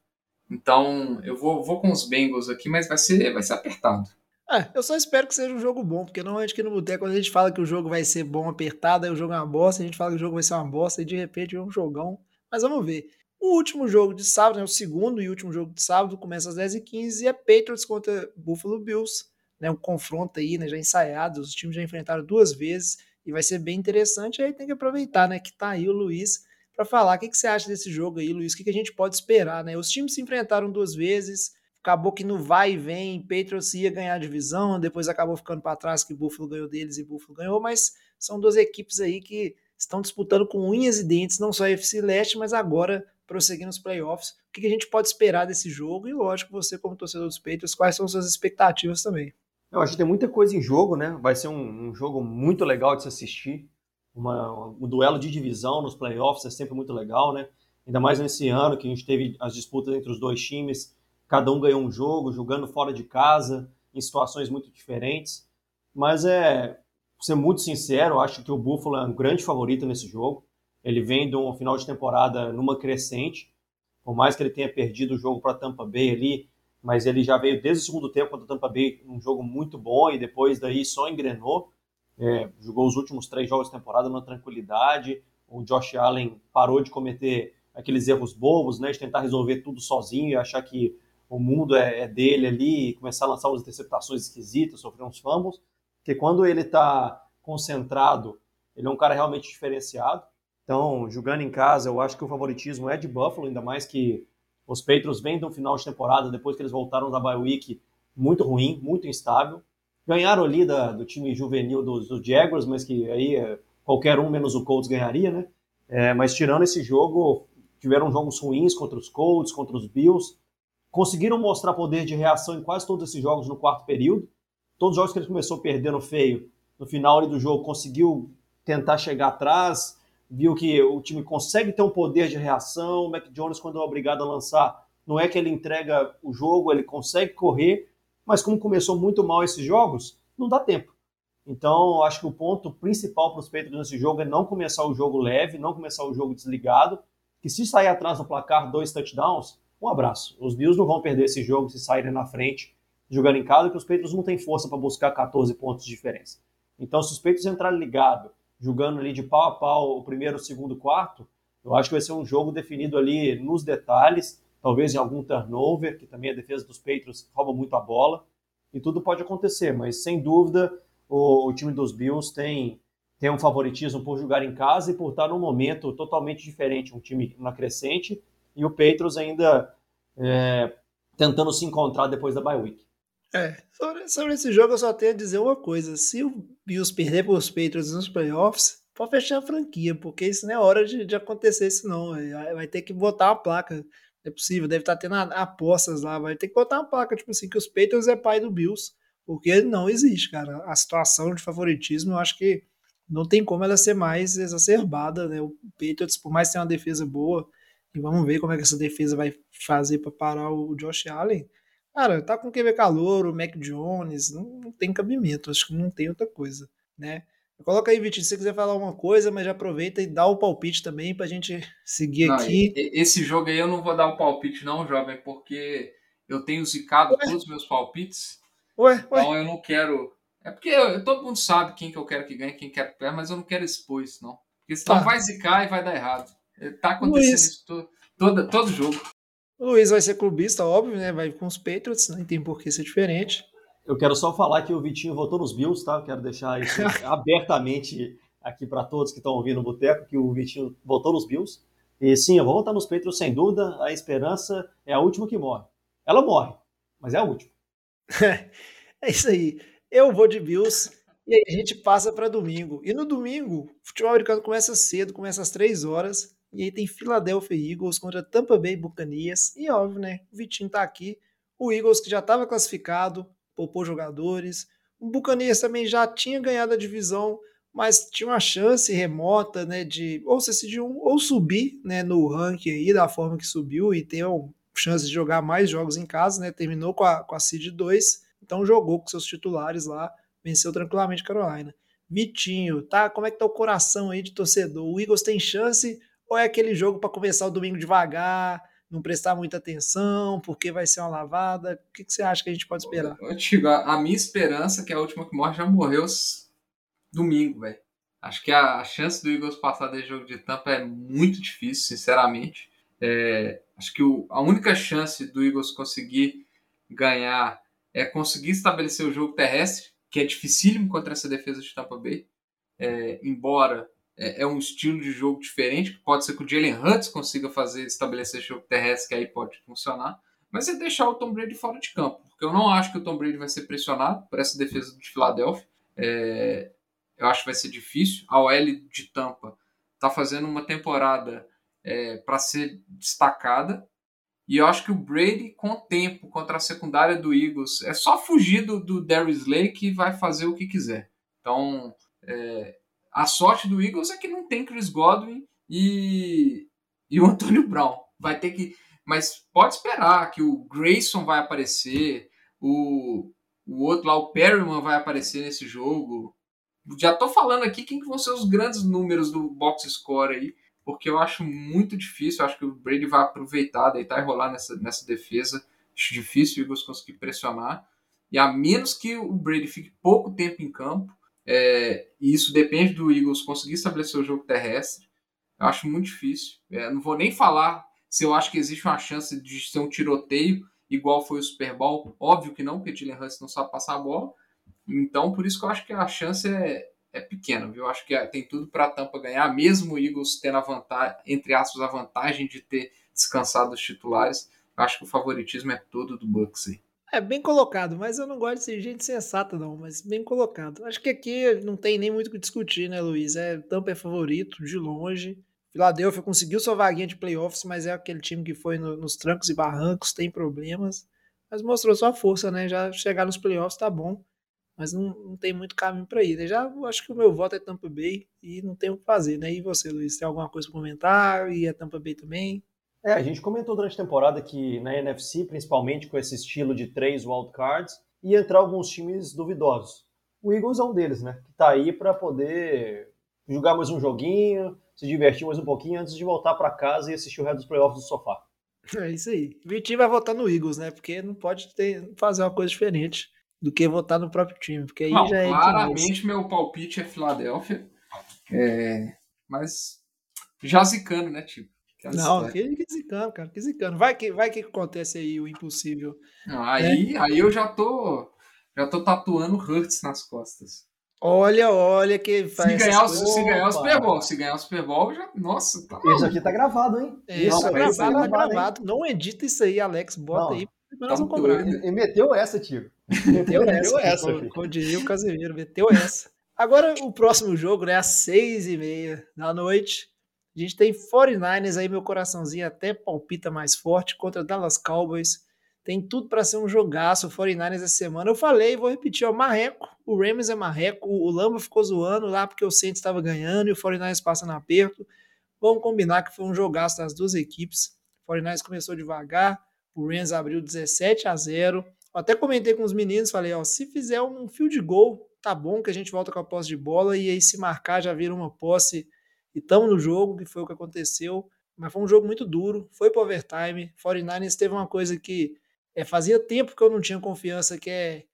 Então, eu vou, vou com os Bengals aqui, mas vai ser, vai ser apertado. É, eu só espero que seja um jogo bom, porque normalmente aqui no Boteco, quando a gente fala que o jogo vai ser bom, apertado, aí o jogo é uma bosta, a gente fala que o jogo vai ser uma bosta, e de repente é um jogão. Mas vamos ver. O último jogo de sábado, né, o segundo e último jogo de sábado, começa às 10h15 e é Patriots contra Buffalo Bills. Né, um confronto aí, né, já ensaiado, os times já enfrentaram duas vezes e vai ser bem interessante. Aí tem que aproveitar né, que tá aí o Luiz para falar o que, que você acha desse jogo aí, Luiz, o que, que a gente pode esperar. Né? Os times se enfrentaram duas vezes, acabou que no vai e vem, Patriots ia ganhar a divisão, depois acabou ficando para trás que Buffalo ganhou deles e Buffalo ganhou, mas são duas equipes aí que estão disputando com unhas e dentes, não só a FC Leste, mas agora prosseguir nos playoffs. O que a gente pode esperar desse jogo? E lógico, você, como torcedor dos Patriots, quais são suas expectativas também? Eu acho que tem muita coisa em jogo, né? Vai ser um, um jogo muito legal de se assistir. Uma, um duelo de divisão nos playoffs é sempre muito legal, né? Ainda mais nesse ano que a gente teve as disputas entre os dois times, cada um ganhou um jogo, jogando fora de casa, em situações muito diferentes. Mas é, ser muito sincero, acho que o Buffalo é um grande favorito nesse jogo. Ele vem de um final de temporada numa crescente, por mais que ele tenha perdido o jogo para Tampa Bay ali, mas ele já veio desde o segundo tempo contra Tampa Bay um jogo muito bom e depois daí só engrenou. É, jogou os últimos três jogos da temporada numa tranquilidade. O Josh Allen parou de cometer aqueles erros bobos, né, de tentar resolver tudo sozinho e achar que o mundo é, é dele ali e começar a lançar umas interceptações esquisitas, sofrer uns fumbles. Porque quando ele está concentrado, ele é um cara realmente diferenciado. Então, jogando em casa, eu acho que o favoritismo é de Buffalo, ainda mais que os Patriots vêm de um final de temporada, depois que eles voltaram da bye week, muito ruim, muito instável. Ganharam ali da, do time juvenil dos, dos Jaguars, mas que aí é, qualquer um menos o Colts ganharia, né? É, mas tirando esse jogo, tiveram jogos ruins contra os Colts, contra os Bills. Conseguiram mostrar poder de reação em quase todos esses jogos no quarto período. Todos os jogos que ele começou perdendo feio, no final do jogo conseguiu tentar chegar atrás, viu que o time consegue ter um poder de reação. O Mac Jones, quando é obrigado a lançar, não é que ele entrega o jogo, ele consegue correr, mas como começou muito mal esses jogos, não dá tempo. Então, acho que o ponto principal para os Patriots nesse jogo é não começar o jogo leve, não começar o jogo desligado, que se sair atrás do placar dois touchdowns, um abraço. Os Bills não vão perder esse jogo se saírem na frente jogando em casa, porque os Patriots não têm força para buscar 14 pontos de diferença. Então, se os Patriots entrarem ligado, jogando ali de pau a pau o primeiro, o segundo, o quarto, eu acho que vai ser um jogo definido ali nos detalhes, talvez em algum turnover, que também a defesa dos Patriots rouba muito a bola, e tudo pode acontecer, mas sem dúvida o, o time dos Bills tem, tem um favoritismo por jogar em casa e por estar num momento totalmente diferente, um time na crescente, e o Patriots ainda é, tentando se encontrar depois da bye week. É, sobre, sobre, esse jogo eu só tenho a dizer uma coisa. Se o Bills perder para os Patriots nos playoffs, pode fechar a franquia, porque isso não é hora de, de acontecer isso não. Vai ter que botar uma placa. É possível, deve estar tá tendo apostas lá. Vai ter que botar uma placa, tipo assim, que os Patriots é pai do Bills. Porque não existe, cara. A situação de favoritismo, eu acho que não tem como ela ser mais exacerbada, né? O Patriots, por mais que tenha uma defesa boa, e vamos ver como é que essa defesa vai fazer para parar o Josh Allen Cara, tá com o QB calor, o Mac Jones, não, não, tem cabimento, acho que não tem outra coisa, né? Coloca aí, Vitinho, se você quiser falar alguma coisa, mas já aproveita e dá o palpite também pra gente seguir não, aqui. Esse jogo aí eu não vou dar o um palpite não, jovem, porque eu tenho zicado ué? todos os meus palpites. Ué, ué. Então eu não quero... É porque eu, todo mundo sabe quem que eu quero que ganhe, quem quer que mas eu não quero expor isso, não. Porque senão tá. vai zicar e vai dar errado. Tá acontecendo Luiz. isso todo, todo, todo jogo. O Luiz vai ser clubista, óbvio, né? Vai com os Patriots, não tem por que ser diferente. Eu quero só falar que o Vitinho votou nos Bills, tá? Eu quero deixar isso (laughs) abertamente aqui para todos que estão ouvindo o Boteco, que o Vitinho votou nos Bills. E sim, eu vou votar nos Patriots sem dúvida. A esperança é a última que morre. Ela morre, mas é a última. (laughs) é isso aí. Eu vou de Bills e aí a gente passa para domingo. E no domingo, o futebol americano começa cedo, começa às três horas. E aí tem Philadelphia Eagles contra Tampa Bay Buccaneers. E óbvio, né? O Vitinho tá aqui. O Eagles que já estava classificado, poupou jogadores. O Buccaneers também já tinha ganhado a divisão, mas tinha uma chance remota, né, de ou ser de um ou subir, né, no ranking aí da forma que subiu e ter uma chance de jogar mais jogos em casa, né? Terminou com a com a seed 2, então jogou com seus titulares lá, venceu tranquilamente Carolina. Vitinho, tá? Como é que tá o coração aí de torcedor? O Eagles tem chance ou é aquele jogo para começar o domingo devagar, não prestar muita atenção, porque vai ser uma lavada? O que, que você acha que a gente pode esperar? Eu, digo, a minha esperança, que é a última que morre, já morreu domingo, velho. Acho que a, chance do Eagles passar desse jogo de tampa é muito difícil, sinceramente. É, acho que o, a única chance do Eagles conseguir ganhar é conseguir estabelecer o jogo terrestre, que é dificílimo contra essa defesa de Tampa Bay. É, embora é, é, um estilo de jogo diferente, que pode ser que o Jalen Hurts consiga fazer estabelecer jogo terrestre, que aí pode funcionar. Mas é deixar o Tom Brady fora de campo, porque eu não acho que o Tom Brady vai ser pressionado por essa defesa de Filadélfia. É, eu acho que vai ser difícil. A OL de Tampa está fazendo uma temporada é, para ser destacada. E eu acho que o Brady, com o tempo, contra a secundária do Eagles, é só fugir do, do Darius Slay que vai fazer o que quiser. Então, é, a sorte do Eagles é que não tem Chris Godwin e, e o Antônio Brown. Vai ter que. Mas pode esperar que o Grayson vai aparecer, o, o outro lá, o Perryman, vai aparecer nesse jogo. Já tô falando aqui quem que vão ser os grandes números do box score aí, porque eu acho muito difícil. Acho que o Brady vai aproveitar, deitar e rolar nessa, nessa defesa. Acho difícil o Eagles conseguir pressionar. E a menos que o Brady fique pouco tempo em campo, é, e isso depende do Eagles conseguir estabelecer o jogo terrestre. Eu acho muito difícil. É, não vou nem falar se eu acho que existe uma chance de ser um tiroteio igual foi o Super Bowl. Óbvio que não, porque Jalen Hurts não sabe passar a bola. Então, por isso que eu acho que a chance é, é pequena, viu? Eu acho que é, tem tudo para a Tampa ganhar, mesmo o Eagles tendo a vantagem, entre aspas, a vantagem de ter descansado os titulares. Eu acho que o favoritismo é todo do Bucks aí. É bem colocado, mas eu não gosto de ser gente sensata, não, mas bem colocado. Acho que aqui não tem nem muito o que discutir, né, Luiz? É, Tampa é favorito, de longe. Philadelphia conseguiu sua vaguinha de playoffs, mas é aquele time que foi no, nos trancos e barrancos, tem problemas. Mas mostrou sua força, né? Já chegar nos playoffs tá bom mas não, não tem muito caminho para ir. Né? Já acho que o meu voto é Tampa Bay e não tem o que fazer, né? E você, Luiz, tem alguma coisa para comentar? E é Tampa Bay também? É, a gente comentou durante a temporada que na NFC, principalmente com esse estilo de três wildcards, ia entrar alguns times duvidosos. O Eagles é um deles, né? Que tá aí para poder jogar mais um joguinho, se divertir mais um pouquinho antes de voltar para casa e assistir o resto dos playoffs do sofá. É isso aí. O Vitinho vai votar no Eagles, né? Porque não pode ter, fazer uma coisa diferente do que votar no próprio time, porque aí não, já é claramente demais. meu palpite é Filadélfia, é, mas já zicando, né, tipo? Não, que, que zicando, cara, que zicando. Vai que, vai que acontece aí o impossível. Não, aí, é. aí eu já tô já tô tatuando Hurts nas costas. Olha, olha que faz. Se ganhar, o, se ganhar o Super Bowl, se ganhar o Super Bowl, já. Nossa, tá. Isso aqui tá gravado, hein? Isso, tá, gravado, tá gravado. Não edita isso aí, Alex. Bota não, aí. Nós vamos cobrar. E meteu essa, tio. Meteu essa, essa como diria o Casemiro, meteu essa. Agora o próximo jogo, né, às seis e meia da noite, a gente tem 49ers aí, meu coraçãozinho até palpita mais forte contra Dallas Cowboys. Tem tudo para ser um jogaço, o 49ers essa semana. Eu falei, vou repetir, ó, marreco, o Rams é marreco, o Lamba ficou zoando lá porque o Saints estava ganhando e o 49ers passa no aperto. Vamos combinar que foi um jogaço das duas equipes. O 49ers começou devagar, o Rams abriu 17 a 0 até comentei com os meninos, falei, ó, se fizer um fio de gol, tá bom que a gente volta com a posse de bola e aí se marcar já vira uma posse e estamos no jogo, que foi o que aconteceu. Mas foi um jogo muito duro, foi pro overtime. 49ers teve uma coisa que é, fazia tempo que eu não tinha confiança, que é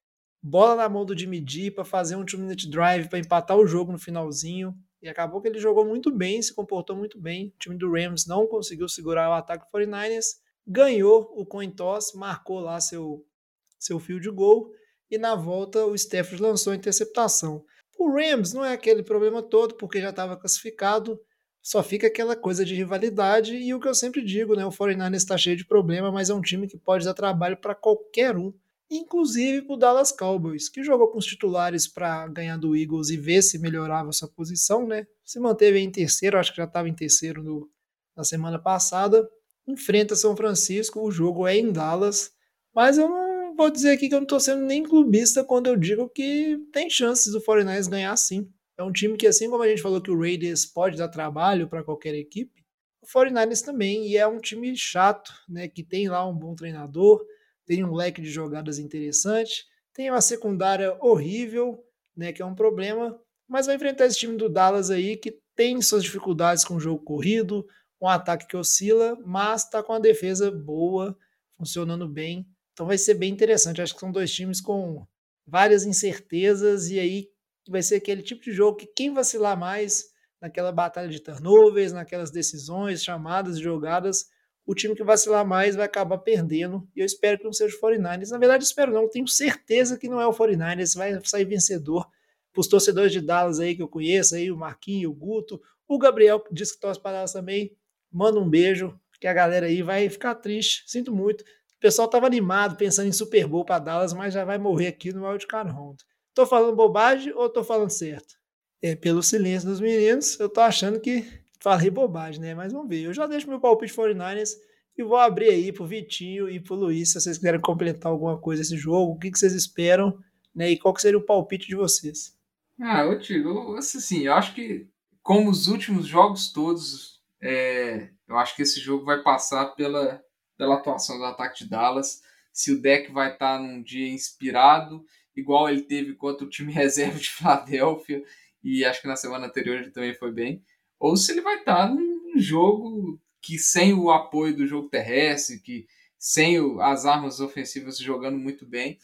bola na mão do Jimmy G para fazer um two-minute drive para empatar o jogo no finalzinho. E acabou que ele jogou muito bem, se comportou muito bem. O time do Rams não conseguiu segurar o ataque do 49ers. Ganhou o coin toss, marcou lá seu seu fio de gol, e na volta o Stafford lançou a interceptação. O Rams não é aquele problema todo, porque já estava classificado, só fica aquela coisa de rivalidade, e o que eu sempre digo, né, o 49ers está cheio de problema, mas é um time que pode dar trabalho para qualquer um, inclusive para o Dallas Cowboys, que jogou com os titulares para ganhar do Eagles e ver se melhorava sua posição, né? Se manteve em terceiro, acho que já estava em terceiro no, na semana passada. Enfrenta São Francisco, o jogo é em Dallas, mas eu não vou dizer aqui que eu não estou sendo nem clubista quando eu digo que tem chances do 49ers ganhar sim. É um time que, assim como a gente falou que o Raiders pode dar trabalho para qualquer equipe, o 49ers também, e é um time chato, né, que tem lá um bom treinador, tem um leque de jogadas interessante, tem uma secundária horrível, né, que é um problema, mas vai enfrentar esse time do Dallas aí que tem suas dificuldades com o jogo corrido, um ataque que oscila, mas está com a defesa boa, funcionando bem. Então vai ser bem interessante. Acho que são dois times com várias incertezas e aí vai ser aquele tipo de jogo que quem vacilar mais naquela batalha de turnovers, naquelas decisões, chamadas, jogadas, o time que vacilar mais vai acabar perdendo. E eu espero que não seja o 49ers. Na verdade, espero não, tenho certeza que não é o 49ers, vai sair vencedor. Para os torcedores de Dallas aí que eu conheço, aí, o Marquinho, o Guto, o Gabriel, que diz que torce para Dallas também, manda um beijo, que a galera aí vai ficar triste. Sinto muito. Pessoal estava animado, pensando em Super Bowl para Dallas, mas já vai morrer aqui no Wildcard Round. Tô falando bobagem ou tô falando certo? É, pelo silêncio dos meninos, eu tô achando que falei bobagem, né? Mas vamos ver. Eu já deixo meu palpite 49ers e vou abrir aí pro Vitinho e pro Luiz, se vocês quiserem completar alguma coisa esse jogo, o que, que vocês esperam, né? E qual que seria o palpite de vocês? Ah, eu digo, assim, eu acho que como os últimos jogos todos, é, eu acho que esse jogo vai passar pela, pela atuação do ataque de Dallas. Se o deck vai estar num dia inspirado, igual ele teve contra o time (laughs) reserva de Filadélfia, e acho que na semana anterior ele também foi bem, ou se ele vai estar num jogo que sem o apoio do jogo terrestre, que sem o, as armas ofensivas jogando muito bem,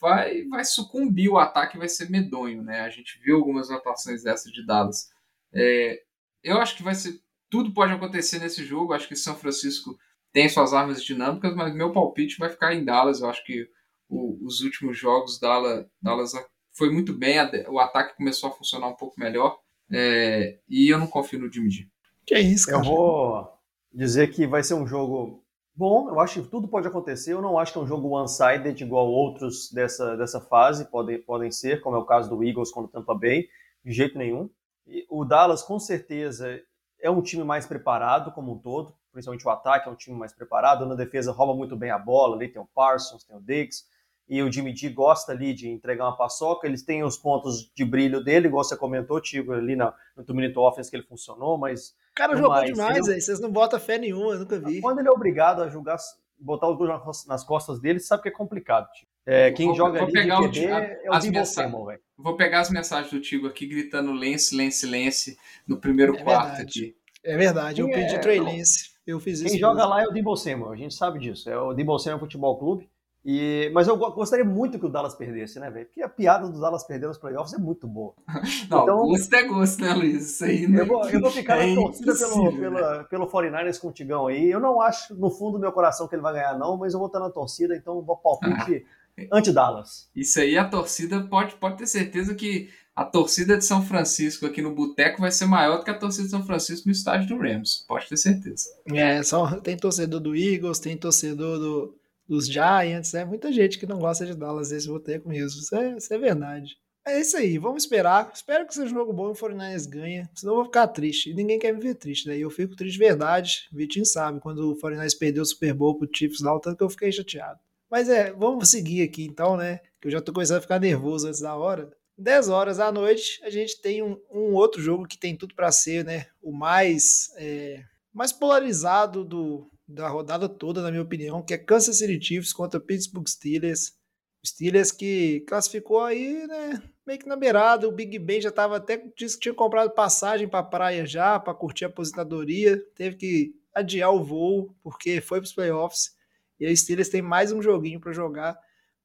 vai, vai sucumbir o ataque vai ser medonho, né? A gente viu algumas atuações dessas de Dallas. É, eu acho que vai ser. Tudo pode acontecer nesse jogo. Acho que São Francisco tem suas armas dinâmicas, mas meu palpite vai ficar em Dallas. Eu acho que o, os últimos jogos Dallas, Dallas foi muito bem, o ataque começou a funcionar um pouco melhor. É, e eu não confio no Jimmy G. Que é isso, cara. Eu vou dizer que vai ser um jogo bom. Eu acho que tudo pode acontecer. Eu não acho que é um jogo one-sided igual outros dessa, dessa fase podem, podem ser, como é o caso do Eagles contra o Tampa Bay, de jeito nenhum. E o Dallas, com certeza, é um time mais preparado como um todo, principalmente o ataque é um time mais preparado. Na defesa, rouba muito bem a bola. Ali tem o Parsons, tem o Diggs e o Jimmy G gosta ali de entregar uma paçoca, eles têm os pontos de brilho dele, igual você comentou, Tigo, ali na, no Two Minute Offense que ele funcionou, mas... O cara jogou mais, demais, ele... vocês não botam fé nenhuma, eu nunca vi. Quando ele é obrigado a jogar, botar os gols nas costas dele, sabe que é complicado, Tigo. É, quem vou, joga vou ali pegar de QB o, é o Divo Samuel, velho. Vou pegar as mensagens do Tigo aqui, gritando Lance, Lance, Lance, no primeiro é quarto verdade. aqui. É verdade, eu quem pedi é, Trey Lance, eu fiz isso. Quem joga lá é o Debo Samuel, a gente sabe disso, é o Debo Samuel Futebol Clube, e, mas eu gostaria muito que o Dallas perdesse, né, velho? Porque a piada do Dallas perder nos playoffs é muito boa. (laughs) Não, então, gosto é gosto, né, Luiz? Isso aí não eu, vou, eu vou ficar (laughs) é na torcida pelo, pela, pelo 49ers com o Tigão aí. Eu não acho, no fundo do meu coração, que ele vai ganhar, não, mas eu vou estar na torcida, então vou palpite ah, anti-Dallas. Isso aí, a torcida pode, pode ter certeza que a torcida de São Francisco aqui no Boteco vai ser maior do que a torcida de São Francisco no estádio do Rams. Pode ter certeza. É, só tem torcedor do Eagles, tem torcedor do dos Giants, é muita gente que não gosta de Dallas nesse boteco mesmo. Isso é, isso é verdade. É isso aí, vamos esperar. Espero que seja um jogo bom e o 49ers ganha, senão eu vou ficar triste. E ninguém quer me ver triste, né? E eu fico triste de verdade. O Vitinho sabe, quando o 49ers perdeu o Super Bowl pro Chiefs lá, o tanto que eu fiquei chateado. Mas é, vamos seguir aqui então, né? Que eu já tô começando a ficar nervoso antes da hora. 10 horas da noite, a gente tem um, um outro jogo que tem tudo para ser, né? O mais, é, mais polarizado do, da rodada toda, na minha opinião, que é Kansas City Chiefs contra Pittsburgh Steelers. Steelers que classificou aí, né, meio que na beirada. O Big Ben já tava até disse que tinha comprado passagem para praia já, para curtir a aposentadoria. Teve que adiar o voo porque foi para os playoffs. E a Steelers tem mais um joguinho para jogar.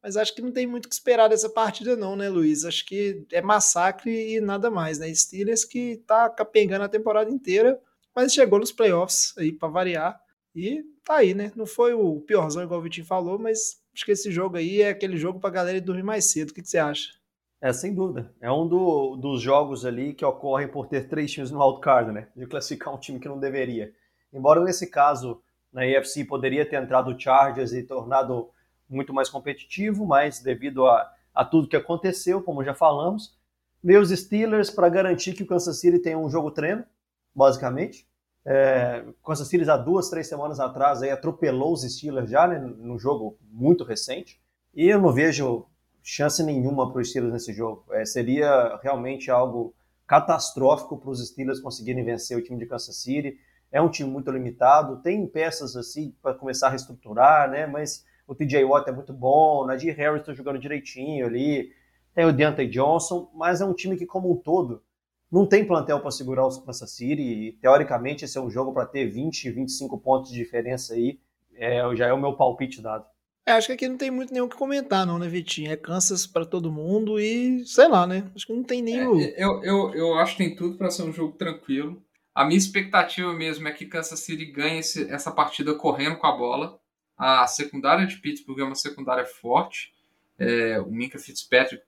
Mas acho que não tem muito o que esperar dessa partida não, né, Luiz? Acho que é massacre e nada mais, né? Steelers que tá capengando a temporada inteira, mas chegou nos playoffs aí para variar e tá aí, né? Não foi o piorzão, igual o Vitinho falou, mas acho que esse jogo aí é aquele jogo pra galera dormir mais cedo. O que, que você acha? É, sem dúvida. É um do, dos jogos ali que ocorrem por ter três times no wildcard, né? De classificar um time que não deveria. Embora nesse caso, na AFC poderia ter entrado o Chargers e tornado muito mais competitivo, mas devido a, a tudo que aconteceu, como já falamos, veio os Steelers para garantir que o Kansas City tenha um jogo treino, basicamente. É, Kansas City há duas, três semanas atrás aí, atropelou os Steelers já né, num jogo muito recente. E eu não vejo chance nenhuma para os Steelers nesse jogo. É, seria realmente algo catastrófico para os Steelers conseguirem vencer o time de Kansas City. É um time muito limitado, tem peças assim para começar a reestruturar, né? Mas o TJ Watt é muito bom, o Nadir Harris está jogando direitinho ali, tem o Deontay Johnson, mas é um time que como um todo não tem plantel para segurar o Kansas City e, teoricamente, esse é um jogo para ter 20, 25 pontos de diferença aí. É, já é o meu palpite dado. É, acho que aqui não tem muito o que comentar, não, né, Vitinho? É Kansas para todo mundo e sei lá, né? Acho que não tem nem é, o. Eu, eu, eu acho que tem tudo para ser um jogo tranquilo. A minha expectativa mesmo é que Kansas City ganhe esse, essa partida correndo com a bola. A secundária de Pittsburgh é uma secundária forte. É, o Minka Fitzpatrick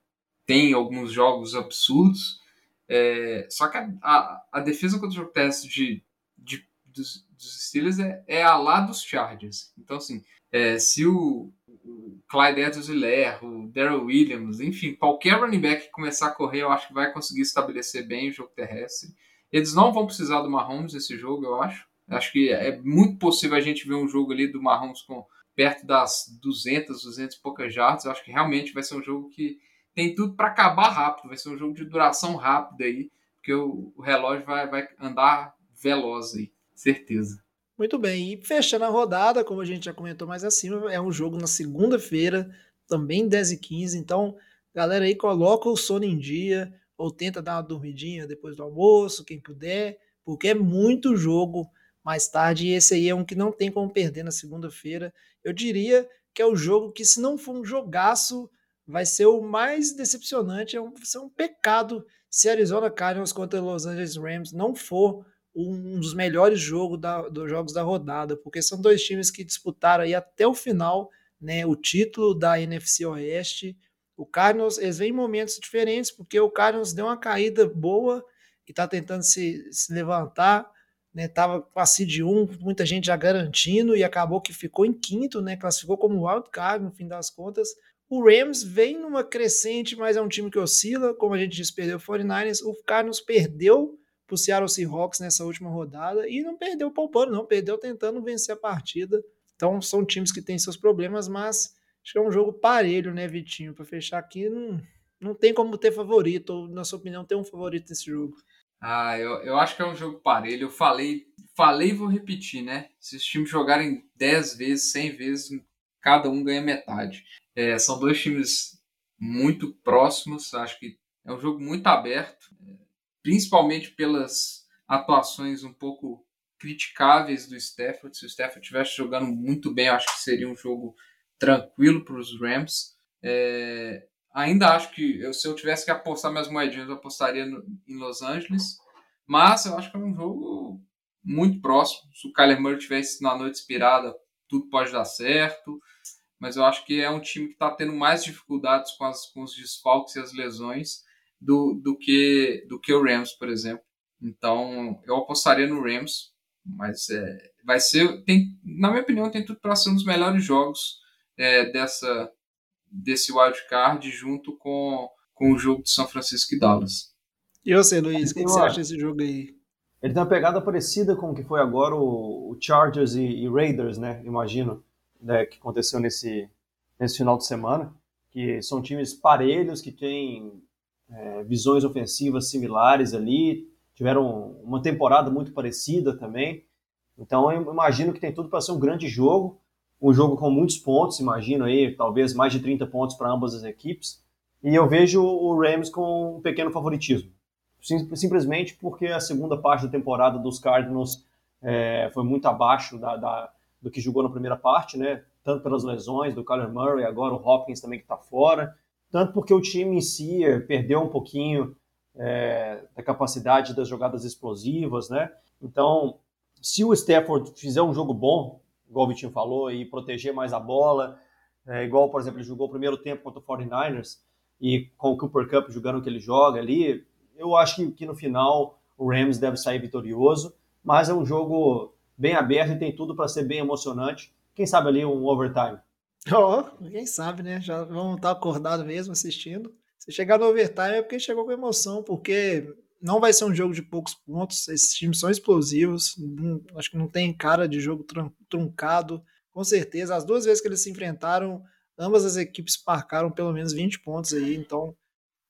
tem alguns jogos absurdos. É, só que a, a, a, defesa contra o teste de, de, dos, dos Steelers é, é a lá dos Chargers. Então, assim, é, se o, o Clyde Edwards-Helaire, o Daryl Williams, enfim, qualquer running back que começar a correr, eu acho que vai conseguir estabelecer bem o jogo terrestre. Eles não vão precisar do Mahomes nesse jogo, eu acho. Acho que é muito possível a gente ver um jogo ali do Mahomes com perto das 200, 200 e poucas jardas. Acho que realmente vai ser um jogo que tem tudo para acabar rápido. Vai ser um jogo de duração rápida aí, porque o, o relógio vai, vai andar veloz aí, certeza. Muito bem, e fechando a rodada, como a gente já comentou mais acima, é um jogo na segunda-feira, também 10 e 15 então galera aí coloca o sono em dia, ou tenta dar uma dormidinha depois do almoço, quem puder, porque é muito jogo mais tarde, e esse aí é um que não tem como perder na segunda-feira. Eu diria que é o jogo que, se não for um jogaço, vai ser o mais decepcionante, é um, ser um pecado se Arizona Cardinals contra Los Angeles Rams não for um dos melhores jogos da, dos jogos da rodada, porque são dois times que disputaram aí até o final né, o título da NFC Oeste. O Cardinals, eles vêm em momentos diferentes, porque o Cardinals deu uma caída boa e está tentando se, se levantar, né, tava a seed 1, muita gente já garantindo e acabou que ficou em quinto, né, classificou como wild card no fim das contas. O Rams vem numa crescente, mas é um time que oscila, como a gente disse, perdeu o 49ers. O Cardinals perdeu para o Seattle Seahawks nessa última rodada e não perdeu poupando, não, perdeu tentando vencer a partida. Então são times que têm seus problemas, mas acho que é um jogo parelho, né, Vitinho? Para fechar aqui, não, não tem como ter favorito, ou na sua opinião, ter um favorito nesse jogo. Ah, eu, eu acho que é um jogo parelho. Eu falei, falei e vou repetir, né? Se os times jogarem 10 vezes, 100 vezes, cada um ganha metade. É, são dois times muito próximos, acho que é um jogo muito aberto principalmente pelas atuações um pouco criticáveis do Stafford. Se o Stafford estivesse jogando muito bem, acho que seria um jogo tranquilo para os Rams. É, ainda acho que eu, se eu tivesse que apostar minhas moedinhas, eu apostaria no, em Los Angeles. Mas eu acho que é um jogo muito próximo. Se o Kyler Murray tivesse na noite inspirada, tudo pode dar certo. Mas eu acho que é um time que está tendo mais dificuldades com, as, com os desfalques e as lesões do, do, que, do que o Rams, por exemplo. Então, eu apostaria no Rams, mas é, vai ser, tem, na minha opinião, tem tudo para ser um dos melhores jogos é, dessa desse wildcard junto com, com o jogo de São Francisco e Dallas. E você, Luiz, o que, que, você acha desse jogo aí? Ele tem uma pegada parecida com o que foi agora o, o Chargers e, e, Raiders, né? Imagino, né, que aconteceu nesse, nesse final de semana, que são times parelhos, que têm é, visões ofensivas similares ali, tiveram uma temporada muito parecida também. Então eu imagino que tem tudo para ser um grande jogo, um jogo com muitos pontos, imagino aí, talvez mais de 30 pontos para ambas as equipes. E eu vejo o Rams com um pequeno favoritismo. Sim, simplesmente porque a segunda parte da temporada dos Cardinals é, foi muito abaixo da, da, do que jogou na primeira parte, né? Tanto pelas lesões do Kyler Murray, agora o Hopkins também que está fora tanto porque o time em si perdeu um pouquinho é, da capacidade das jogadas explosivas, né? Então, se o Stafford fizer um jogo bom, igual o Vitinho falou, e proteger mais a bola, é, igual, por exemplo, ele jogou o primeiro tempo contra o 49ers, e com o Cooper Cup jogando o que ele joga ali, eu acho que, que no final o Rams deve sair vitorioso, mas é um jogo bem aberto e tem tudo para ser bem emocionante. Quem sabe ali um overtime. Oh, quem sabe, né? Já vamos estar acordados mesmo assistindo. Se chegar no overtime é porque chegou com emoção, porque não vai ser um jogo de poucos pontos. Esses times são explosivos. Não, acho que não tem cara de jogo truncado. Com certeza, as duas vezes que eles se enfrentaram, ambas as equipes marcaram pelo menos 20 pontos aí. Então,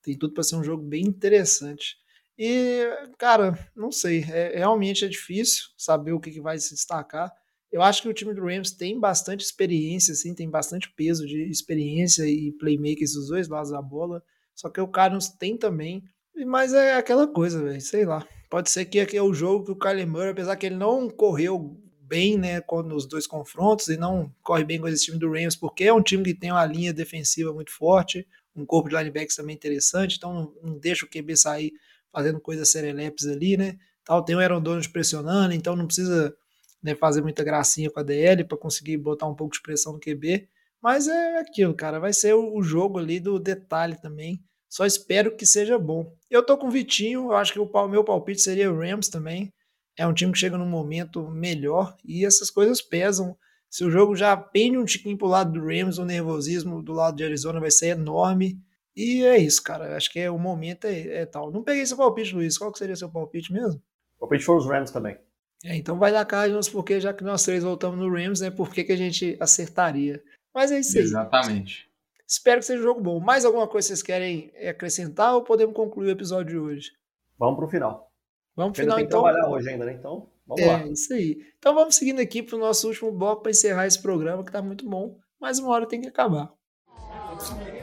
tem tudo para ser um jogo bem interessante. E, cara, não sei. É, realmente é difícil saber o que, que vai se destacar. Eu acho que o time do Rams tem bastante experiência, assim, tem bastante peso de experiência e playmakers dos dois lados da bola. Só que o Cardinals tem também. Mas é aquela coisa, velho, sei lá. Pode ser que aqui é o jogo que o Kyler Murray, apesar que ele não correu bem, né, nos dois confrontos e não corre bem com esse time do Rams, porque é um time que tem uma linha defensiva muito forte, um corpo de linebacks também interessante, então não, não deixa o QB sair fazendo coisas serelepes ali, né? tal. Tem o Aaron Donald pressionando, então não precisa né, fazer muita gracinha com a DL para conseguir botar um pouco de pressão no QB. Mas é aquilo, cara. Vai ser o jogo ali do detalhe também. Só espero que seja bom. Eu tô com o Vitinho, eu acho que o meu palpite seria o Rams também. É um time que chega num momento melhor e essas coisas pesam. Se o jogo já pende um tiquinho pro lado do Rams, o nervosismo do lado de Arizona vai ser enorme. E é isso, cara. Acho que é, o momento é, é tal. Não peguei seu palpite, Luiz. Qual que seria seu palpite mesmo? O palpite foi os Rams também. É, então vai dar cara de nós, porque já que nós três voltamos no Rams, né? Por que, que a gente acertaria? Mas é isso aí. Exatamente. Espero que seja um jogo bom. Mais alguma coisa que vocês querem acrescentar ou podemos concluir o episódio de hoje? Vamos pro final. Vamos pro final, tem então. Que trabalhar hoje ainda, né? Então, vamos é, lá. É, isso aí. Então vamos seguindo aqui pro nosso último bloco para encerrar esse programa que tá muito bom. Mais uma hora tem que acabar.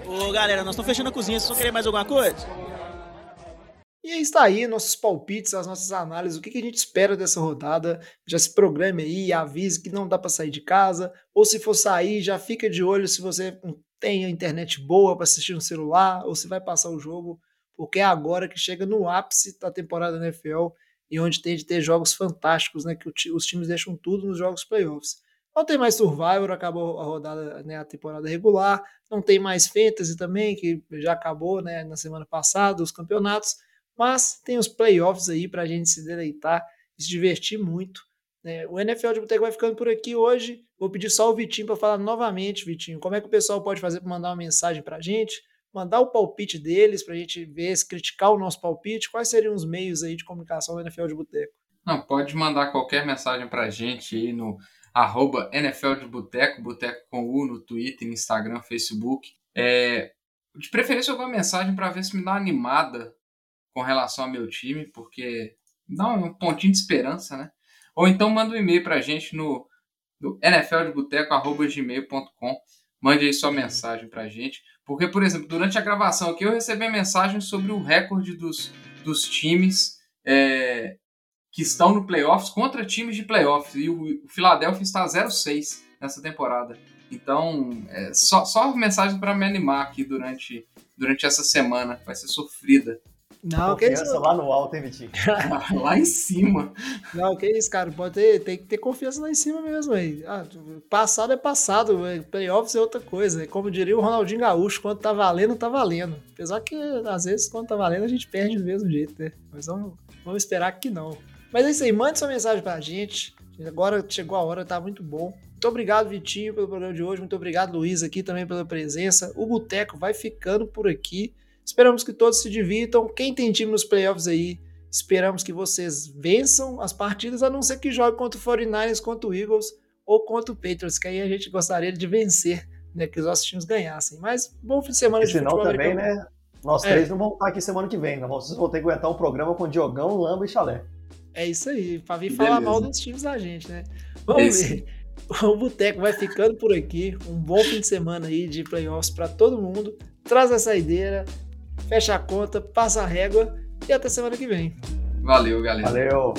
Ô galera, nós estamos fechando a cozinha. Vocês vão querer mais alguma coisa? E aí está aí nossos palpites, as nossas análises, o que, que a gente espera dessa rodada. Já se programe aí, avise que não dá para sair de casa, ou se for sair, já fica de olho se você tem a internet boa para assistir no celular, ou se vai passar o jogo, porque é agora que chega no ápice da temporada da NFL e onde tem de ter jogos fantásticos, né, que os times deixam tudo nos jogos playoffs. Não tem mais Survivor, acabou a rodada, né, a temporada regular, não tem mais Fantasy também, que já acabou, né, na semana passada, os campeonatos. Mas tem os playoffs aí para a gente se deleitar e se divertir muito. Né? O NFL de Boteco vai ficando por aqui hoje. Vou pedir só o Vitinho para falar novamente, Vitinho, como é que o pessoal pode fazer para mandar uma mensagem para a gente, mandar o palpite deles para a gente ver, se criticar o nosso palpite. Quais seriam os meios aí de comunicação do NFL de Boteco? Não, pode mandar qualquer mensagem para a gente aí no arroba NFL de Boteco, Boteco com U no Twitter, Instagram, Facebook. É, de preferência alguma mensagem para ver se me dá uma animada com relação ao meu time, porque dá um pontinho de esperança, né? Ou então manda um e-mail para a gente no, no nfldeboteco.gmail.com Mande aí sua mensagem para a gente. Porque, por exemplo, durante a gravação aqui eu recebi mensagem sobre o recorde dos, dos times é, que estão no playoffs contra times de playoffs. E o, o Philadelphia está 0-6 nessa temporada. Então, é, só, só mensagem para me animar aqui durante, durante essa semana. Vai ser sofrida. Não, que isso. lá no alto, hein, Vitinho? lá em cima. Não, que isso, cara. Pode ter, tem que ter confiança lá em cima mesmo aí. Ah, passado é passado, playoffs é outra coisa. É como diria o Ronaldinho Gaúcho, quando tá valendo, tá valendo. Apesar que, às vezes, quando tá valendo, a gente perde do mesmo jeito, né? Mas vamos, vamos esperar que não. Mas é isso aí, mande sua mensagem pra gente. Agora chegou a hora, tá muito bom. Muito obrigado, Vitinho, pelo programa de hoje. Muito obrigado, Luiz, aqui também pela presença. O Boteco vai ficando por aqui. Esperamos que todos se divirtam. Quem tem time nos playoffs aí, esperamos que vocês vençam as partidas, a não ser que jogue contra o 49ers, contra o Eagles ou contra o Patriots, que aí a gente gostaria de vencer, né? Que os nossos times ganhassem. Mas bom fim de semana e de futebol também, americano. né? Nós é. três não vamos estar aqui semana que vem, né? Vocês vão ter que aguentar um programa com Diogão, Lamba e Chalé. É isso aí, pra vir falar mal dos times da gente, né? Vamos ver. O (laughs) Boteco vai ficando por aqui. Um bom fim de semana aí de playoffs para todo mundo. Traz a saideira, fecha a conta, passa a régua e até semana que vem. Valeu, galera. Valeu.